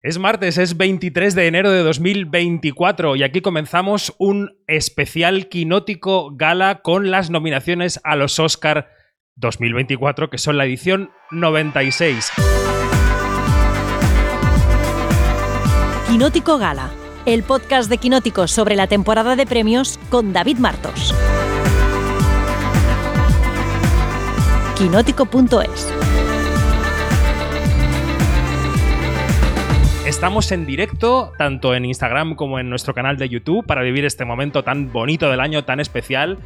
Es martes, es 23 de enero de 2024 y aquí comenzamos un especial quinótico gala con las nominaciones a los Oscar 2024, que son la edición 96. Quinótico Gala, el podcast de Quinóticos sobre la temporada de premios con David Martos. Quinótico.es Estamos en directo, tanto en Instagram como en nuestro canal de YouTube, para vivir este momento tan bonito del año, tan especial.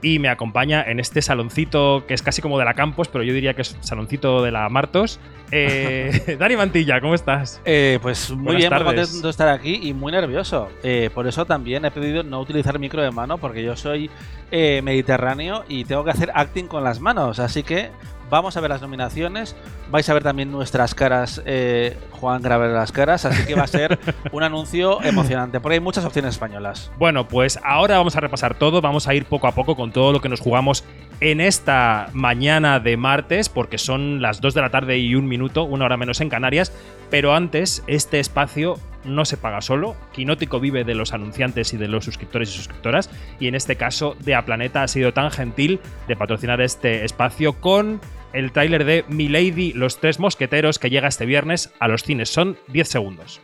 Y me acompaña en este saloncito que es casi como de la Campos, pero yo diría que es saloncito de la Martos. Eh, Dani Mantilla, ¿cómo estás? Eh, pues muy Buenas bien, muy contento de estar aquí y muy nervioso. Eh, por eso también he pedido no utilizar micro de mano, porque yo soy eh, mediterráneo y tengo que hacer acting con las manos. Así que vamos a ver las nominaciones. Vais a ver también nuestras caras, eh, Juan grave las caras, así que va a ser un anuncio emocionante, porque hay muchas opciones españolas. Bueno, pues ahora vamos a repasar todo, vamos a ir poco a poco con todo lo que nos jugamos en esta mañana de martes, porque son las 2 de la tarde y un minuto, una hora menos en Canarias, pero antes este espacio no se paga solo, Quinótico vive de los anunciantes y de los suscriptores y suscriptoras, y en este caso de A Planeta ha sido tan gentil de patrocinar este espacio con el tráiler de Milady, los tres mosqueteros, que llega este viernes a los cines. Son 10 segundos.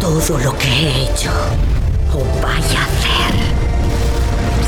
Todo lo que he hecho o vaya a hacer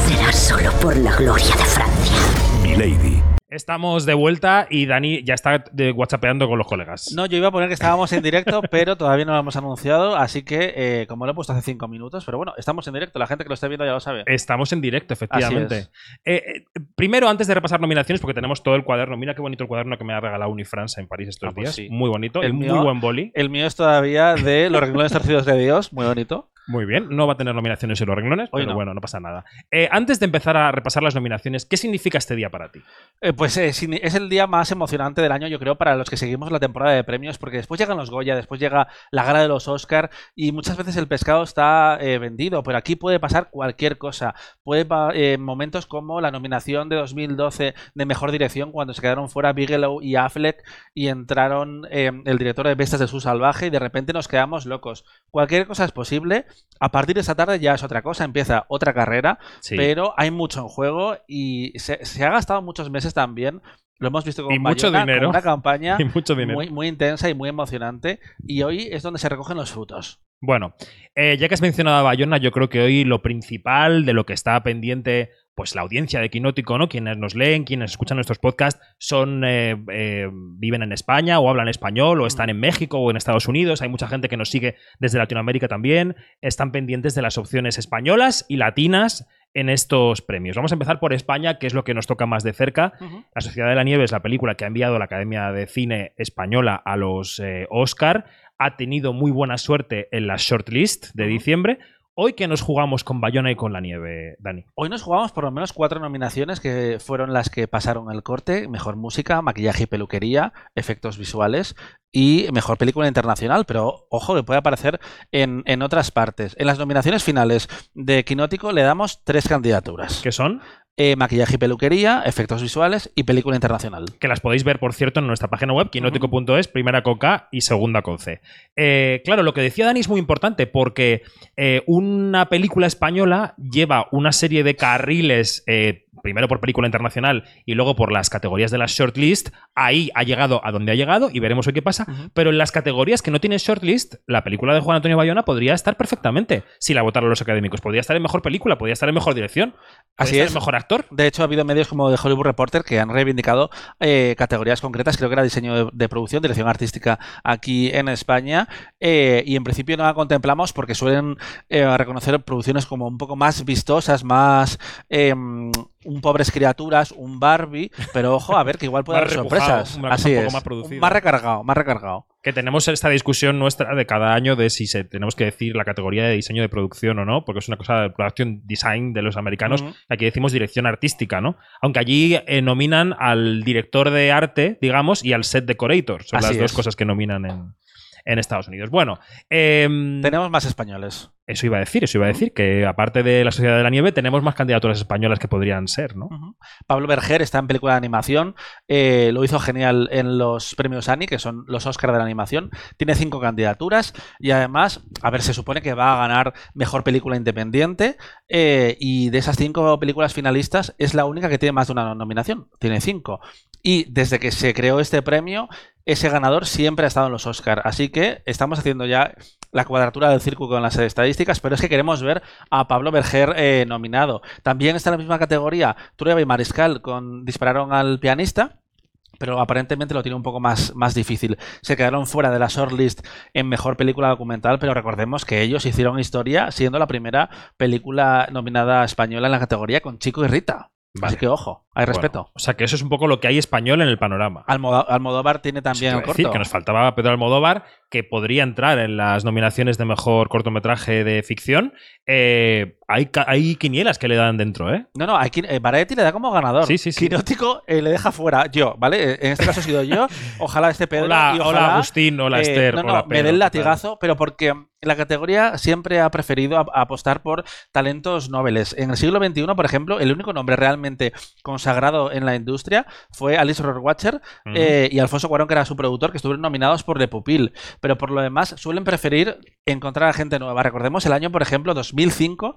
será solo por la gloria de Francia. Milady. Estamos de vuelta y Dani ya está de whatsappeando con los colegas. No, yo iba a poner que estábamos en directo, pero todavía no lo hemos anunciado, así que eh, como lo he puesto hace cinco minutos, pero bueno, estamos en directo, la gente que lo esté viendo ya lo sabe. Estamos en directo, efectivamente. Eh, eh, primero, antes de repasar nominaciones, porque tenemos todo el cuaderno. Mira qué bonito el cuaderno que me ha regalado Unifrance en París estos Ah, pues días. sí. Muy bonito. El El muy buen boli. El mío es todavía de los renglones torcidos de Dios, muy bonito. Muy bien. No va a tener nominaciones en los renglones, Hoy pero no. bueno, no pasa nada. Eh, antes de empezar a repasar las nominaciones, ¿qué significa este día para ti? Eh, pues eh, es el día más emocionante del año, yo creo, para los que seguimos la temporada de premios, porque después llegan los Goya, después llega la gala de los Oscar y muchas veces el pescado está eh, vendido, pero aquí puede pasar cualquier cosa. Puede eh, momentos como la nominación de 2012 de Mejor Dirección, cuando se quedaron fuera Bigelow y Affleck y entraron el director de Bestias de su Salvaje y de repente nos quedamos locos. Cualquier cosa es posible. A partir de esta tarde ya es otra cosa, empieza otra carrera. Sí. Pero hay mucho en juego y se, se ha gastado muchos meses también. Lo hemos visto con Y mucho Bayona, con dinero. una campaña Y mucho dinero. muy, muy intensa y muy emocionante. Y hoy es donde se recogen los frutos. Bueno, eh, ya que has mencionado a Bayona, yo creo que hoy lo principal de lo que está pendiente, pues la audiencia de Quinótico, ¿no? Quienes nos leen, quienes escuchan nuestros podcasts, son eh, eh, viven en España o hablan español o están en México o en Estados Unidos. Hay mucha gente que nos sigue desde Latinoamérica también. Están pendientes de las opciones españolas y latinas en estos premios. Vamos a empezar por España, que es lo que nos toca más de cerca. La Sociedad de la Nieve es la película que ha enviado la Academia de Cine Española a los eh, Oscar. Ha tenido muy buena suerte en la shortlist de diciembre. Hoy que nos jugamos con Bayona y con la nieve, Dani. Hoy nos jugamos por lo menos cuatro nominaciones que fueron las que pasaron el corte. Mejor música, maquillaje y peluquería, efectos visuales y mejor película internacional. Pero ojo que puede aparecer en, en otras partes. En las nominaciones finales de Quinótico le damos tres candidaturas. ¿Qué son? Eh, maquillaje y peluquería, efectos visuales y película internacional. Que las podéis ver, por cierto, en nuestra página web, quinótico.es, primera con K y segunda con C. Eh, claro, lo que decía Dani es muy importante porque eh, una película española lleva una serie de carriles, primero por película internacional y luego por las categorías de la shortlist. Ahí ha llegado a donde ha llegado y veremos hoy qué pasa. Pero en las categorías que no tienen shortlist, la película de Juan Antonio Bayona podría estar perfectamente si la votaron los académicos. Podría estar en mejor película, podría estar en mejor dirección, podría Así estar es. en mejor actor. De hecho, ha habido medios como de Hollywood Reporter que han reivindicado eh, categorías concretas. Creo que era diseño de, de producción, dirección artística aquí en España. eh, y en principio no la contemplamos porque suelen eh, reconocer producciones como un poco más vistosas, más eh, un pobres criaturas, un Barbie. Pero ojo, a ver que igual puede haber sorpresas. una cosa Así un poco es. más producida. Más recargado, más recargado. que tenemos esta discusión nuestra de cada año de si se, tenemos que decir la categoría de diseño de producción o no, porque es una cosa de production design de los americanos. Aquí decimos dirección artística, ¿no? Aunque allí eh, nominan al director de arte, digamos, y al set decorator. Son Así las dos cosas que nominan en, en Estados Unidos. Bueno, em, Tenemos más españoles. Eso iba a decir, eso iba a decir, que aparte de La Sociedad de la Nieve tenemos más candidaturas españolas que podrían ser, ¿no? Pablo Berger está en película de animación, eh, lo hizo genial en los premios Annie, que son los Oscars de la animación. Tiene cinco candidaturas y además, a ver, se supone que va a ganar mejor película independiente eh, y de esas cinco películas finalistas es la única que tiene más de una nominación, tiene cinco. Y desde que se creó este premio, ese ganador siempre ha estado en los Oscars. Así que estamos haciendo ya la cuadratura del círculo con las estadísticas, pero es que queremos ver a Pablo Berger eh, nominado. También está en la misma categoría Trueba y Mariscal con Dispararon al pianista. Pero aparentemente lo tiene un poco más, más difícil. Se quedaron fuera de la shortlist en mejor película documental, pero recordemos que ellos hicieron historia siendo la primera película nominada española en la categoría con Chico y Rita. Vale. Así que ojo, hay Bueno, respeto. o sea, que eso es un poco lo que hay español en el panorama. Almodóvar tiene también el a decir, corto. que nos faltaba Pedro Almodóvar, que podría entrar en las nominaciones de mejor cortometraje de ficción. Eh, hay, hay quinielas que le dan dentro, ¿eh? No, no, aquí eh, Variety le da como ganador. Sí, sí, sí. Quinótico eh, le deja fuera yo, ¿vale? Eh, En este caso he sido yo. Ojalá este Pedro. hola, y hola ojalá, Agustín, hola Esther, no, no, hola me Pedro, dé el ¿qué tal? latigazo, pero porque la categoría siempre ha preferido apostar por talentos nobles. En el siglo XXI, por ejemplo, el único nombre realmente consagrado en la industria fue Alice Rohrwacher eh, y Alfonso Cuarón, que era su productor, que estuvieron nominados por The Pupil. Pero por lo demás, suelen preferir encontrar a gente nueva. Recordemos el año, por ejemplo, 2005,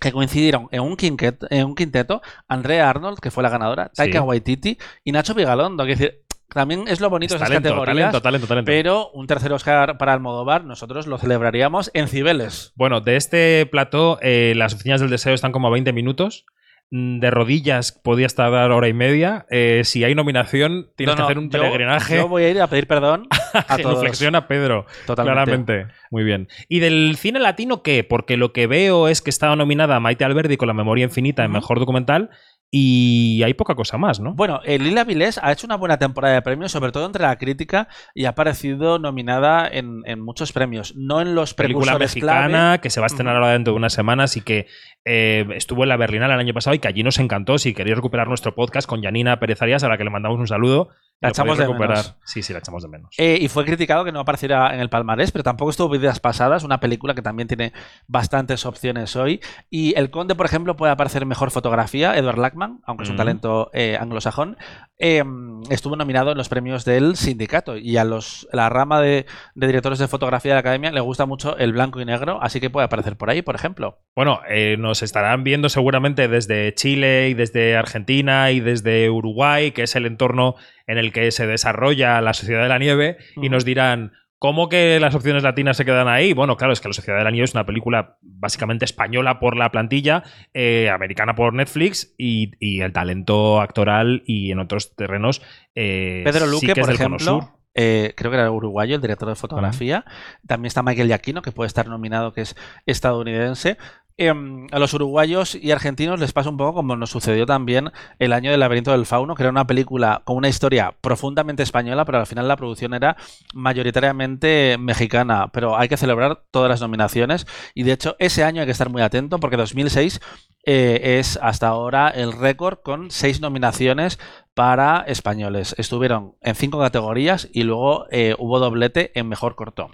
que coincidieron en un, quinquet- en un quinteto Andrea Arnold, que fue la ganadora, Taika Sí. Waititi y Nacho Vigalondo. Que decir, también es lo bonito Es de esas talento, categorías. talento, talento, talento. Pero un tercer Oscar para Almodóvar, nosotros lo celebraríamos en Cibeles. Bueno, de este plató, eh, las oficinas del deseo están como a 20 minutos. Mm, De rodillas podía estar hora y media. Eh, si hay nominación, tienes No, que hacer un yo- peregrinaje. Yo voy a ir a pedir perdón a todos. Genuflexión a Pedro. Totalmente. Claramente. Muy bien. ¿Y del cine latino qué? Porque lo que veo es que estaba nominada Maite Alberdi con La memoria infinita en mejor documental y hay poca cosa más, ¿no? Bueno, Lila Vilés ha hecho una buena temporada de premios, sobre todo entre la crítica, y ha aparecido nominada en, en muchos premios. No en los película mexicana clave. que se va a estrenar ahora dentro de unas semanas y que eh, estuvo en la Berlinale el año pasado y que allí nos encantó. Si queréis recuperar nuestro podcast con Janina Pérez Arias, a la que le mandamos un saludo. La lo echamos de recuperar. menos. Sí, sí, la echamos de menos. Eh, y fue criticado que no apareciera en el palmarés, pero tampoco estuvo vidas pasadas, una película que también tiene bastantes opciones hoy. Y El Conde, por ejemplo, puede aparecer en mejor fotografía, Edward Lackman, aunque es un talento eh, anglosajón, eh, estuvo nominado en los premios del sindicato. Y a los, la rama de, de directores de fotografía de la academia le gusta mucho el blanco y negro, así que puede aparecer por ahí, por ejemplo. Bueno, eh, nos estarán viendo seguramente desde Chile y desde Argentina y desde Uruguay, que es el entorno en el que se desarrolla la Sociedad de la Nieve, y nos dirán, ¿cómo que las opciones latinas se quedan ahí? Bueno, claro, es que la Sociedad de la Nieve es una película básicamente española por la plantilla, eh, americana por Netflix, y, y el talento actoral y en otros terrenos. eh, Pedro sí Luque, que es por del ejemplo, eh, creo que era uruguayo, el director de fotografía. También está Michael Giacchino, que puede estar nominado, que es estadounidense. Em, a los uruguayos y argentinos les pasa un poco como nos sucedió también el año del laberinto del fauno, que era una película con una historia profundamente española, pero al final la producción era mayoritariamente mexicana. Pero hay que celebrar todas las nominaciones y de hecho ese año hay que estar muy atento porque 2006 eh, es hasta ahora el récord con seis nominaciones para españoles. Estuvieron en cinco categorías y luego eh, hubo doblete en mejor corto.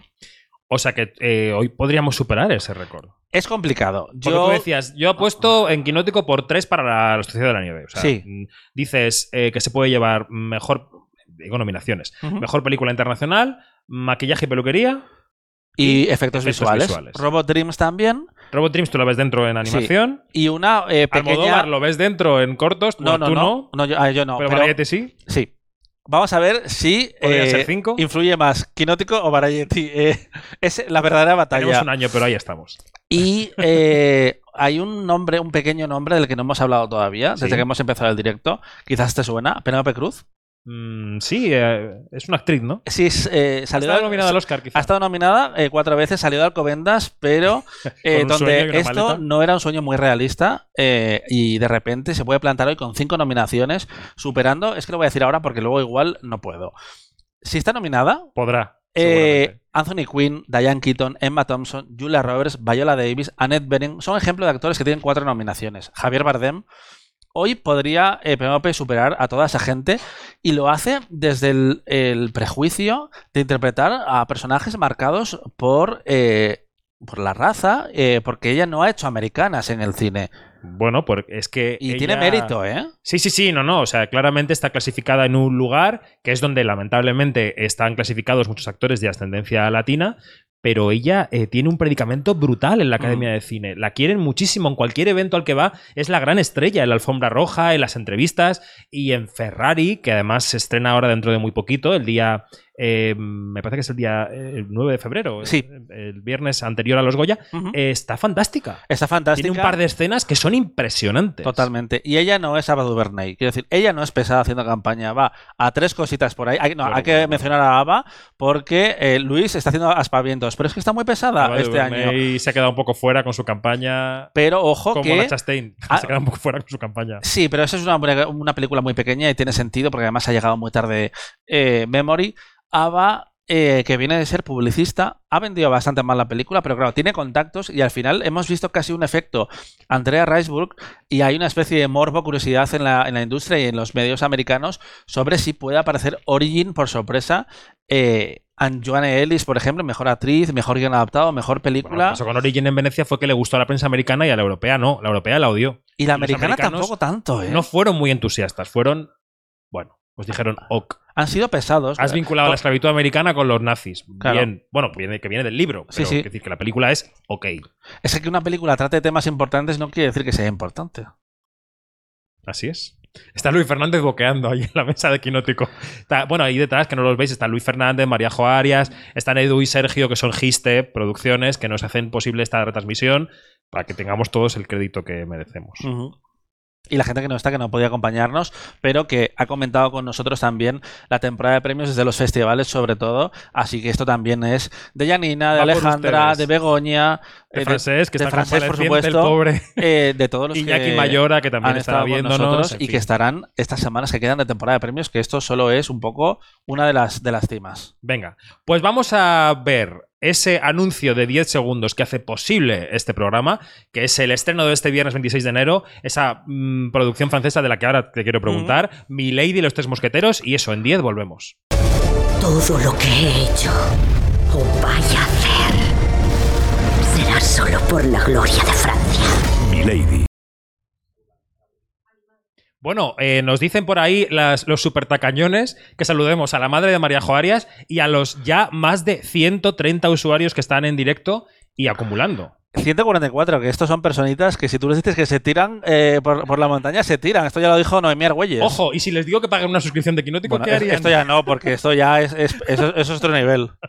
O sea que eh, hoy podríamos superar ese récord. Es complicado. Porque Yo tú decías, yo apuesto en Quinótico por 3 para la, la Sociedad de la Nieve. O sea, Sí. mm, Dices eh, que se puede llevar mejor, digo nominaciones, mejor película internacional, maquillaje y peluquería. y efectos, efectos visuales. visuales. Robot Dreams también. Robot Dreams tú lo ves dentro en Sí. animación. Y una eh, pequeña. Almodóvar lo ves dentro en cortos. No, no, tú no. no, yo, ah, yo no. pero, pero- Variety sí. Sí. Vamos a ver si ¿Podría eh, ser cinco? influye más Quinótico o Variety. Eh, es la verdadera Tenemos batalla. un año, pero ahí estamos. Y eh, hay un nombre, un pequeño nombre del que no hemos hablado todavía, desde que hemos empezado el directo. Quizás te suena. Penélope Cruz. Mm, sí, eh, es una actriz, ¿no? Sí, es, eh, Ha estado nominada al Oscar, quizá. Ha estado nominada eh, cuatro veces, salió de Alcobendas, pero donde esto maleta. no era un sueño muy realista y de repente se puede plantar hoy con cinco nominaciones, superando, es que lo voy a decir ahora porque luego igual no puedo. Si está nominada, Podrá. eh. Anthony Quinn, Diane Keaton, Emma Thompson, Julia Roberts, Viola Davis, Annette Bening son ejemplos de actores que tienen cuatro nominaciones. Javier Bardem. Hoy podría eh, superar a toda esa gente y lo hace desde el, el prejuicio de interpretar a personajes marcados por eh, por la raza, eh, porque ella no ha hecho americanas en el cine. Bueno, porque es que. Y ella- tiene mérito, ¿eh? Sí, sí, sí, no, no. O sea, claramente está clasificada en un lugar que es donde lamentablemente están clasificados muchos actores de ascendencia latina. Pero ella eh, tiene un predicamento brutal en la Academia Mm. de Cine. La quieren muchísimo. En cualquier evento al que va es la gran estrella. En la alfombra roja, en las entrevistas y en Ferrari, que además se estrena ahora dentro de muy poquito, el día. Eh, me parece que es el día eh, el 9 de febrero. Sí. El, viernes anterior a los Goya. Está fantástica. Está fantástica. Tiene un par de escenas que son impresionantes. Totalmente. Y ella no es Ava DuVernay. Quiero decir, ella no es pesada haciendo campaña. Va a tres cositas por ahí. Hay, no, hay que mencionar a Ava porque eh, Luis está haciendo aspavientos. Pero es que está muy pesada Ava este año. DuVernay se ha quedado un poco fuera con su campaña. Pero ojo Como que. la Chastain. Ah. se ha quedado un poco fuera con su campaña. Sí, pero eso es una, una película muy pequeña y tiene sentido porque además ha llegado muy tarde eh, Memory. Ava, eh, que viene de ser publicista, ha vendido bastante mal la película, pero claro, tiene contactos y al final hemos visto casi un efecto Andrea Riseborough y hay una especie de morbo, curiosidad en la, en la industria y en los medios americanos sobre si puede aparecer Origin por sorpresa. Eh, Joanne Ellis, por ejemplo, mejor actriz, mejor guion adaptado, mejor Bueno, lo película. que pasó con Origin en Venecia fue que le gustó a la prensa americana y a la europea no. La europea la odió. y la americana tampoco tanto, ¿eh? No fueron muy entusiastas. Fueron. Bueno, pues dijeron, ok. Han sido pesados. Has vinculado la esclavitud americana con los nazis. Claro. Bien. Bueno, viene, que viene del libro. Sí, Pero sí. quiero decir que la película es ok. Es que una película trate temas importantes no quiere decir que sea importante. Así es. Está Luis Fernández boqueando ahí en la mesa de Quinótico. Está- bueno, ahí detrás, que no los veis, está Luis Fernández, María Jo Arias, están Edu y Sergio, que son Giste Producciones, que nos hacen posible esta retransmisión para que tengamos todos el crédito que merecemos. Y la gente que no está, que no podía acompañarnos, pero que ha comentado con nosotros también la temporada de premios desde los festivales, sobre todo. Así que esto también es de Janina, de Va Alejandra, de Begoña, De eh, francés, que de está francés, por convaleciente, el supuesto, pobre eh, de todos los Iñaki que Mayora, que también han estado con nosotros en y que estarán estas semanas que quedan de temporada de premios, que esto solo es un poco una de las, de las cimas. Venga, pues vamos a ver ese anuncio de 10 segundos que hace posible este programa, que es el estreno de este viernes 26 de enero, esa mm, producción francesa de la que ahora te quiero preguntar, Mi Lady y los Tres Mosqueteros, y eso, en 10 volvemos. Todo lo que he hecho o vaya a hacer será solo por la gloria de Francia. Milady. Bueno, eh, nos dicen por ahí las- los supertacañones que saludemos a la madre de María Joarias y a los ya más de 130 usuarios que están en directo y acumulando. 144, que estos son personitas que si tú les dices que se tiran eh, por, por la montaña, se tiran. Esto ya lo dijo Noemí Argüelles. Ojo, y si les digo que paguen una suscripción de Quinótico, Bueno, ¿qué harían? esto ya no, porque esto ya es, es- eso, eso es otro nivel.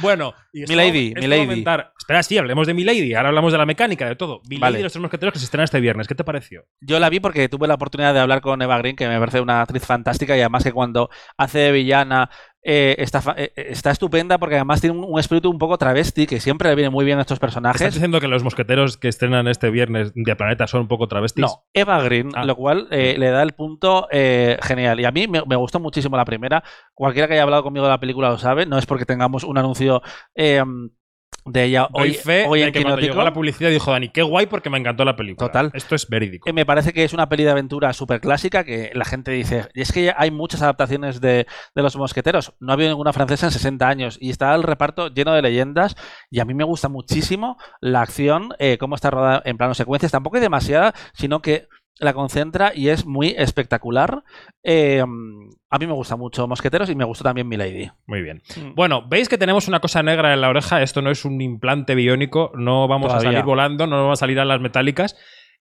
Bueno, y Milady, Milady. Espera, sí, hablemos de Milady. Ahora hablamos de la mecánica, de todo. Milady Vale. y los tres mosqueteros que se estrenan este viernes. ¿Qué te pareció? Yo la vi porque tuve la oportunidad de hablar con Eva Green, que me parece una actriz fantástica y además que cuando hace de villana eh, está, fa- eh, está estupenda porque además tiene un, un espíritu un poco travesti que siempre le viene muy bien a estos ¿Estás personajes. diciendo que los mosqueteros que estrenan este viernes de Planeta son un poco travestis? No, Eva Green, Ah. lo cual eh, le da el punto eh, genial. Y a mí me, me gustó muchísimo la primera. Cualquiera que haya hablado conmigo de la película lo sabe. No es porque tengamos un anuncio eh, de ella Doy hoy, fe hoy de en que cuando llegó la publicidad dijo Dani, qué guay porque me encantó la película. Total. Esto es verídico. Eh, Me parece que es una peli de aventura súper clásica que la gente dice. Y es que hay muchas adaptaciones de, de Los Mosqueteros. No ha habido ninguna francesa en 60 años. Y está el reparto lleno de leyendas. Y a mí me gusta muchísimo la acción, eh, cómo está rodada en plano secuencias. Tampoco hay demasiada, sino que la concentra y es muy espectacular. Eh, a mí me gusta mucho Mosqueteros y me gustó también Milady. Muy bien. Mm. Bueno, veis que tenemos una cosa negra en la oreja. Esto no es un implante biónico. No vamos a salir volando, no vamos a salir a las metálicas.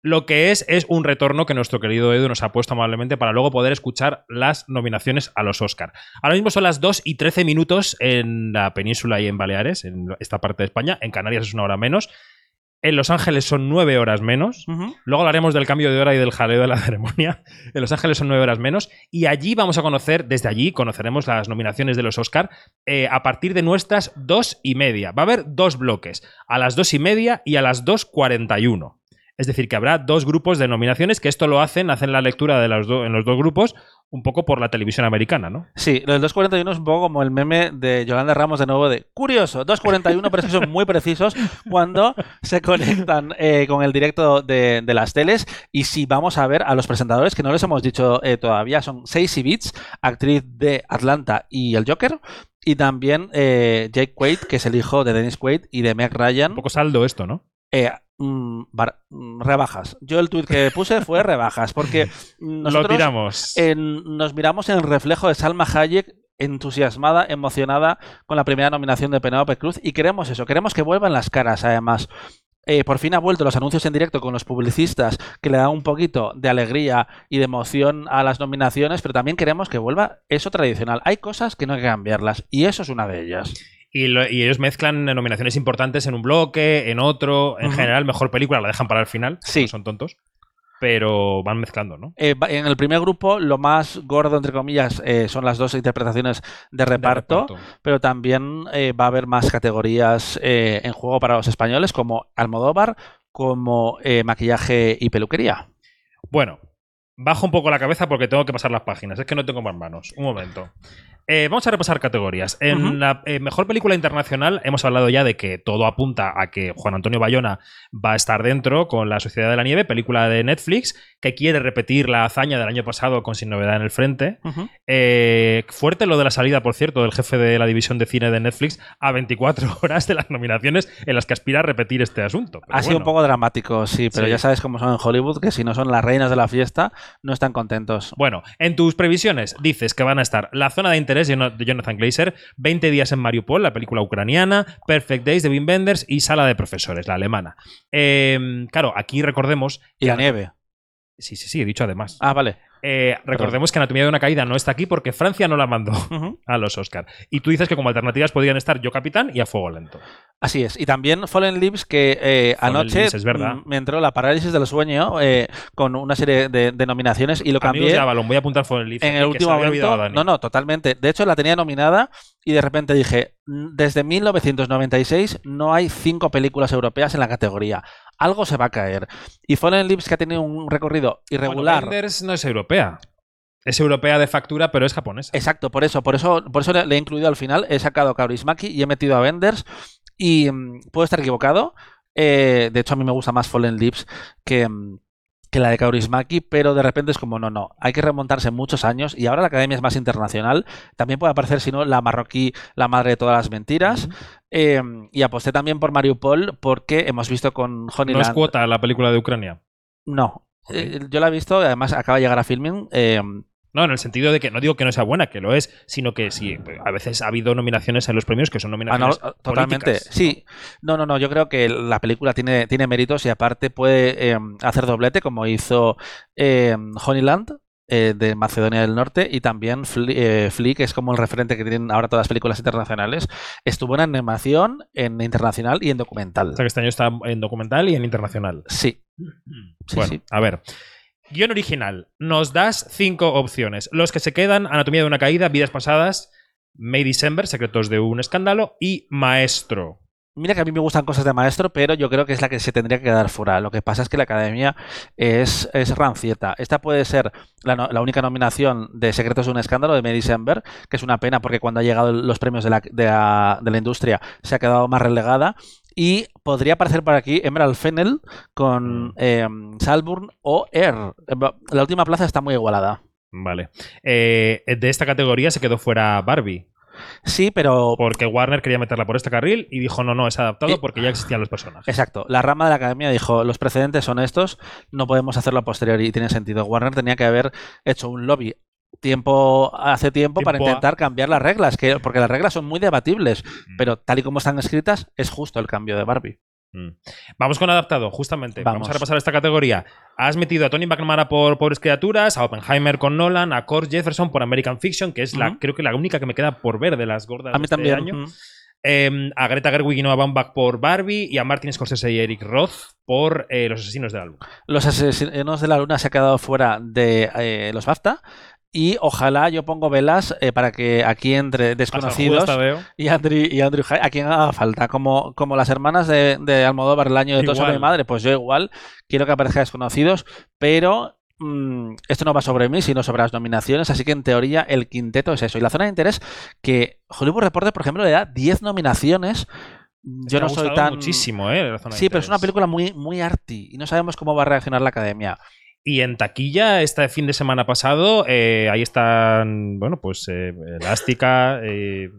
Lo que es es un retorno que nuestro querido Edu nos ha puesto amablemente para luego poder escuchar las nominaciones a los Oscar. Ahora mismo son las 2 y 13 minutos en la península y en Baleares, en esta parte de España. En Canarias es una hora menos. En Los Ángeles son 9 horas menos. Luego hablaremos del cambio de hora y del jaleo de la ceremonia. En Los Ángeles son nueve horas menos. Y allí vamos a conocer, desde allí conoceremos las nominaciones de los Oscar eh, a partir de nuestras dos y media. Va a haber dos bloques, a las dos y media y a las 2.41. Es decir, que habrá dos grupos de nominaciones que esto lo hacen, hacen la lectura de los do- en los dos grupos un poco por la televisión americana, ¿no? Sí, lo del 2.41 es un poco como el meme de Yolanda Ramos de nuevo de curioso, 2.41, pero es que son muy precisos cuando se conectan eh, con el directo de, de las teles. Y si vamos a ver a los presentadores, que no les hemos dicho eh, todavía, son Stacey Beats, actriz de Atlanta y El Joker. Y también eh, Jake Quaid, que es el hijo de Dennis Quaid y de Meg Ryan. Un poco saldo esto, ¿no? Eh, mm, bar- mm, rebajas. Yo el tuit que puse fue rebajas, porque nosotros Lo tiramos. en- nos miramos en el reflejo de Salma Hayek entusiasmada, emocionada con la primera nominación de Penélope Cruz y queremos eso, queremos que vuelvan las caras además. Eh, por fin ha vuelto los anuncios en directo con los publicistas que le dan un poquito de alegría y de emoción a las nominaciones, pero también queremos que vuelva eso tradicional. Hay cosas que no hay que cambiarlas y eso es una de ellas. Y, lo- y ellos mezclan nominaciones importantes en un bloque, en otro. En general, mejor película la dejan para el final. Sí. No son tontos. Pero van mezclando, ¿no? Eh, en el primer grupo, lo más gordo, entre comillas, eh, son las dos interpretaciones de De reparto. pero también eh, va a haber más categorías en juego para los españoles, como Almodóvar, como maquillaje y peluquería. Bueno, bajo un poco la cabeza porque tengo que pasar las páginas. Es que no tengo más manos. Un momento. Eh, vamos a repasar categorías. En la eh, mejor película internacional hemos hablado ya de que todo apunta a que Juan Antonio Bayona va a estar dentro con La Sociedad de la Nieve, película de Netflix, que quiere repetir la hazaña del año pasado con Sin Novedad en el Frente. Eh, fuerte lo de la salida, por cierto, del jefe de la división de cine de Netflix a 24 horas de las nominaciones en las que aspira a repetir este asunto. Pero ha sido un poco dramático, sí, pero Sí. ya sabes cómo son en Hollywood, que si no son las reinas de la fiesta, no están contentos. Bueno, en tus previsiones dices que van a estar La zona de interés de Jonathan Glazer, 20 días en Mariupol, la película ucraniana, Perfect Days de Wim Wenders y Sala de Profesores, la alemana. Eh, claro, aquí recordemos... Y la nieve. Sí, sí, sí, he dicho además. Ah, vale. Eh, recordemos que Anatomía de una caída no está aquí porque Francia no la mandó a los Oscar. Y tú dices que como alternativas podrían estar Yo Capitán y A Fuego Lento. Así es. Y también Fallen Leaves, que eh, anoche Leaves, es verdad. me entró la parálisis del sueño eh, con una serie de, de nominaciones y lo cambié. Amigos de Avalon, voy a apuntar Fallen Leaves. en aquí, el último momento. Dani. No, no, totalmente. De hecho, la tenía nominada y de repente dije, "Mm, desde 1996 no hay cinco películas europeas en la categoría. Algo se va a caer. Y Fallen Leaves, que ha tenido un recorrido irregular. Bueno, no es europea. Es europea de factura, pero es japonesa. Exacto, por eso, por eso, por eso le, le he incluido al final, he sacado a Kaurismäki y he metido a Benders. Y mm, puedo estar equivocado. eh, de hecho, a mí me gusta más Fallen Leaves que, mm, que la de Kaurismäki, pero de repente es como, no, no, hay que remontarse muchos años y ahora la academia es más internacional. También puede aparecer, si no, la marroquí, la madre de todas las mentiras. Eh, y aposté también por Mariupol porque hemos visto con No es Honeyland. cuota la película de Ucrania. No. Eh, yo la he visto, además acaba de llegar a filming. No, en el sentido de que no digo que no sea buena, que lo es, sino que sí, a veces ha habido nominaciones en los premios que son Ah, no, nominaciones. totalmente. políticas, ¿no? Sí. No, no, no. Yo creo que la película tiene, tiene méritos y aparte puede eh, hacer doblete, como hizo eh, Honeyland. de Macedonia del Norte y también Fli- eh, Flea, que es como el referente que tienen ahora todas las películas internacionales, estuvo en animación, en internacional y en documental. O sea que este año está en documental y en internacional. Sí, Sí, bueno, sí. a ver. Guión original. Nos das cinco opciones. Los que se quedan, Anatomía de una caída, Vidas pasadas, May December, Secretos de un escándalo y Maestro. Mira que a mí me gustan cosas de maestro, pero yo creo que es la que se tendría que quedar fuera. Lo que pasa es que la academia es, es rancieta. Esta puede ser la, la única nominación de Secretos de un Escándalo de May December, que es una pena porque cuando ha llegado los premios de la, de la industria se ha quedado más relegada. Y podría aparecer por aquí Emerald Fennel con eh, Salburn o Air. La última plaza está muy igualada. Vale. Eh, de esta categoría se quedó fuera Barbie. Sí, pero Porque Warner quería meterla por este carril y dijo, no, no, es adaptado Y- porque ya existían los personajes. Exacto. La rama de la academia dijo, los precedentes son estos, no podemos hacerlo a posteriori y tiene sentido. Warner tenía que haber hecho un lobby tiempo hace tiempo, para a- intentar cambiar las reglas, que, porque las reglas son muy debatibles, Mm. pero tal y como están escritas, es justo el cambio de Barbie. Mm. Vamos con adaptado, justamente. Vamos. Vamos. a repasar esta categoría. Has metido a Tony McNamara por Pobres Criaturas, a Oppenheimer con Nolan, a Cord Jefferson por American Fiction, que es la, creo que la única que me queda por ver de las gordas A de este también. año. Eh, a Greta Gerwig y Noah Baumbach por Barbie y a Martin Scorsese y Eric Roth por eh, Los Asesinos del Álbum. Los asesinos de la luna se ha quedado fuera de eh, los BAFTA. Y ojalá yo pongo velas eh, para que aquí entre desconocidos y Andrew, y Andrew Hyde, a quien haga falta, como, como las hermanas de, de Almodóvar el año de todo sobre mi madre, pues yo igual quiero que aparezca desconocidos, pero mm, esto no va sobre mí, sino sobre las nominaciones, así que en teoría el quinteto es eso. Y la zona de interés, que Hollywood Reporter, por ejemplo, le da 10 nominaciones. Yo no soy tan... muchísimo, ¿eh? La zona de Sí, pero es una película muy, muy arty y no sabemos cómo va a reaccionar la academia. Y en taquilla, este fin de semana pasado, eh, ahí están, bueno, pues eh, Elástica, eh,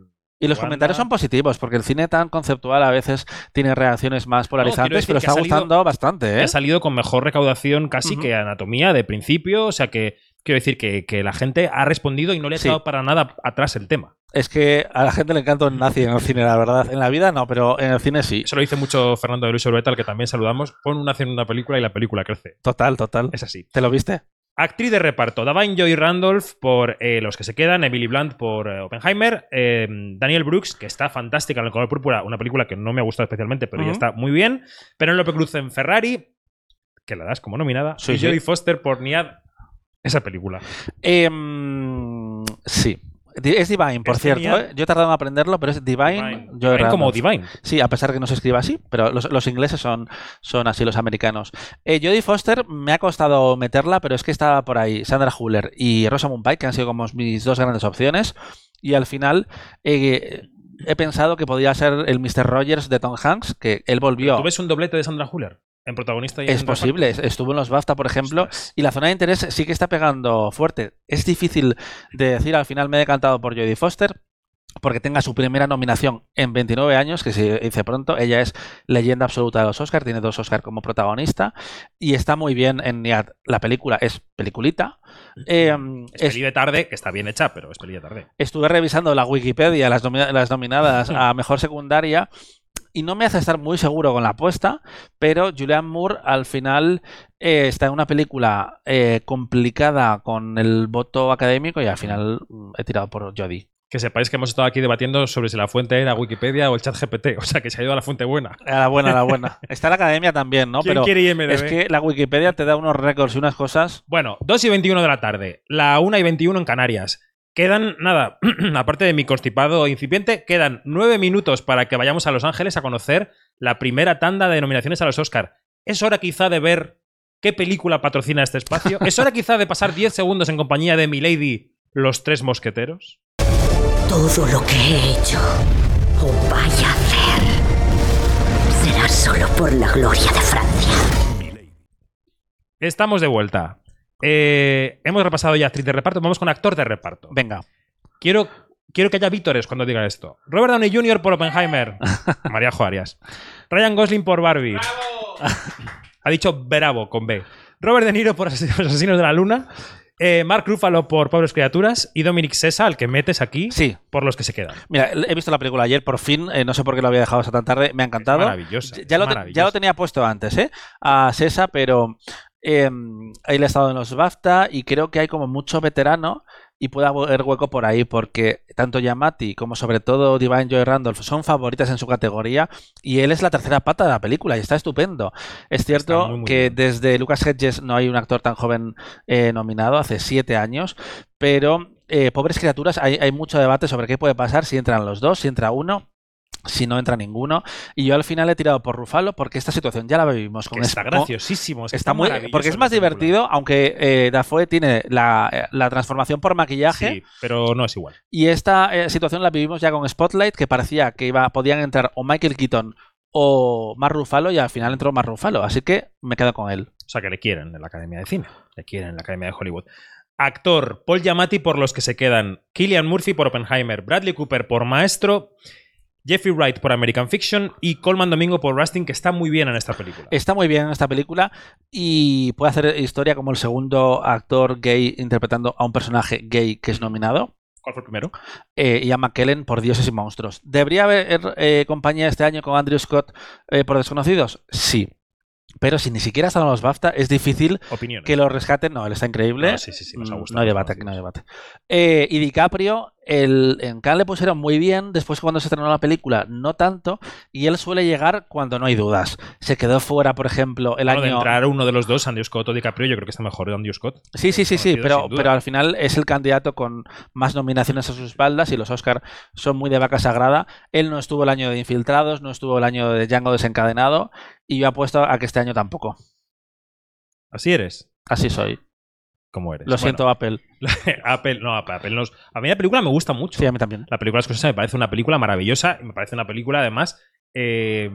Y los Wanda- comentarios son positivos, porque el cine tan conceptual a veces tiene reacciones más polarizantes, pero está salido- gustando bastante, ¿eh? Ha salido con mejor recaudación casi que anatomía de principio. O sea que quiero decir que, que la gente ha respondido y no le ha Sí. echado para nada atrás el tema. Es que a la gente le encanta un nazi en el cine, la verdad. En la vida no, pero en el cine sí. Eso lo dice mucho Fernando de Luis Orbeta, al que también saludamos. Pon una en una película y la película crece. Total, total. Es así. ¿Te lo viste? Actriz de reparto: Davine Joy Randolph por eh, Los que se quedan, Emily Blunt por eh, Oppenheimer, eh, Daniel Brooks, que está fantástica en El color púrpura, una película que no me ha gustado especialmente, pero ya está muy bien. Penélope Cruz en Ferrari, que la das como nominada, Sí, y sí. Jodie Foster por Niad. Esa película. Em, sí. Es Divine, por Es cierto. ¿eh? Yo he tardado en aprenderlo, pero es Divine. Divine. Divine como. Divine. Sí, a pesar de que no se escriba así, pero los, los ingleses son, son así, los americanos. Eh, Jodie Foster me ha costado meterla, pero es que estaba por ahí Sandra Huller y Rosamund Pike, que han sido como mis dos grandes opciones. Y al final eh, he pensado que podía ser el Mr. Rogers de Tom Hanks, que él volvió. ¿Tú ves un doblete de Sandra Huller? En protagonista y Es en posible, es- estuvo en los BAFTA, por ejemplo, Ostras. y la zona de interés sí que está pegando fuerte. Es difícil de decir, al final me he decantado por Jodie Foster, porque tenga su primera nominación en 29 años, que se dice pronto. Ella es leyenda absoluta de los Oscars, tiene dos Oscars como protagonista, y está muy bien en Niad. La película es peliculita. Eh, Es es- peli de tarde, que está bien hecha, pero es peli de tarde. estuve revisando la Wikipedia, las, nomi- las nominadas a mejor secundaria, y no me hace estar muy seguro con la apuesta, pero Julianne Moore al final eh, está en una película eh, complicada con el voto académico y al final mm, he tirado por Jodie. Que sepáis que hemos estado aquí debatiendo sobre si la fuente era Wikipedia o el chat GPT. O sea, que se ha ido a la fuente buena. A la buena, a la buena. Está la academia también, ¿no? ¿Quién Pero quiere IMDb? es que la Wikipedia te da unos récords y unas cosas. Bueno, 2 y 21 de la tarde. La 1 y 21 en Canarias. Quedan, nada, aparte de mi constipado incipiente, quedan 9 minutos para que vayamos a Los Ángeles a conocer la primera tanda de nominaciones a los Oscar. Es hora quizá de ver qué película patrocina este espacio. Es hora quizá de pasar 10 segundos en compañía de Milady, Los Tres Mosqueteros. Todo lo que he hecho o vaya a hacer será solo por la gloria de Francia. Estamos de vuelta. Eh, hemos repasado ya actriz de reparto, vamos con actor de reparto. Venga. Quiero, quiero que haya vítores cuando diga esto. Robert Downey Jr. por Oppenheimer. María Arias. Ryan Gosling por Barbie. ha dicho bravo con B. Robert De Niro por Ases- Asesinos de la Luna. eh, Mark Ruffalo por Pobres Criaturas. Y Dominic Sessa, al que metes aquí, Sí. por los que se quedan. Mira, he visto la película ayer, por fin, eh, no sé por qué lo había dejado hasta tan tarde, me ha encantado. maravillosa, Ya, es lo, maravillosa. ya lo tenía puesto antes, ¿eh? A Sesa, pero eh, ahí le he estado en los BAFTA y creo que hay como mucho veterano y puede haber hueco por ahí porque tanto Yamati como sobre todo Divine Joy Randolph son favoritas en su categoría y él es la tercera pata de la película y está estupendo. Es cierto muy, muy que bien. desde Lucas Hedges no hay un actor tan joven eh, nominado, hace siete años, pero eh, pobres criaturas, hay, hay mucho debate sobre qué puede pasar si entran los dos, si entra uno. Si no entra ninguno. Y yo al final he tirado por Rufalo porque esta situación ya la vivimos con Que está graciosísimo. es que Está muy, porque es más divertido, aunque eh, Dafoe tiene la, eh, la transformación por maquillaje. Sí, pero no es igual. Y esta eh, situación la vivimos ya con Spotlight, que parecía que iba, podían entrar o Michael Keaton o Mar Ruffalo, y al final entró Mar Ruffalo. Así que me quedo con él. O sea, que le quieren en la Academia de Cine. Le quieren en la Academia de Hollywood. Actor, Paul Giamatti por los que se quedan. Killian Murphy por Oppenheimer. Bradley Cooper por Maestro. Jeffrey Wright por American Fiction. Y Colman Domingo por Rustin, que está muy bien en esta película. Está muy bien esta película y puede hacer historia como el segundo actor gay interpretando a un personaje gay que es nominado. ¿Cuál fue el primero? eh, Ian McKellen por Dioses y Monstruos. ¿Debería haber eh, compañía este año con Andrew Scott eh, por Desconocidos? Sí. Pero si ni siquiera están en los BAFTA, es difícil Opiniones. que lo rescaten. No, él está increíble. No, sí, sí, sí, nos ha Mm, gustado, no hay debate aquí, no hay debate. Eh, y DiCaprio, el, en Cannes le pusieron muy bien, después cuando se estrenó la película, no tanto, y él suele llegar cuando no hay dudas. Se quedó fuera, por ejemplo, el Bueno, de año... entrar uno de los dos, Andrew Scott o DiCaprio, yo creo que está mejor Andrew Scott. Sí, sí, sí, sí, pero, pero al final es el candidato con más nominaciones a sus espaldas y los Oscar son muy de vaca sagrada. Él no estuvo el año de Infiltrados, no estuvo el año de Django desencadenado y yo apuesto a que este año tampoco. Así eres. Así soy. ¿Cómo eres? Lo siento, Apple. Bueno, Apple, no, Apple nos- A mí la película me gusta mucho. Sí, a mí también. La película Scorsese me parece una película maravillosa y me parece una película además eh,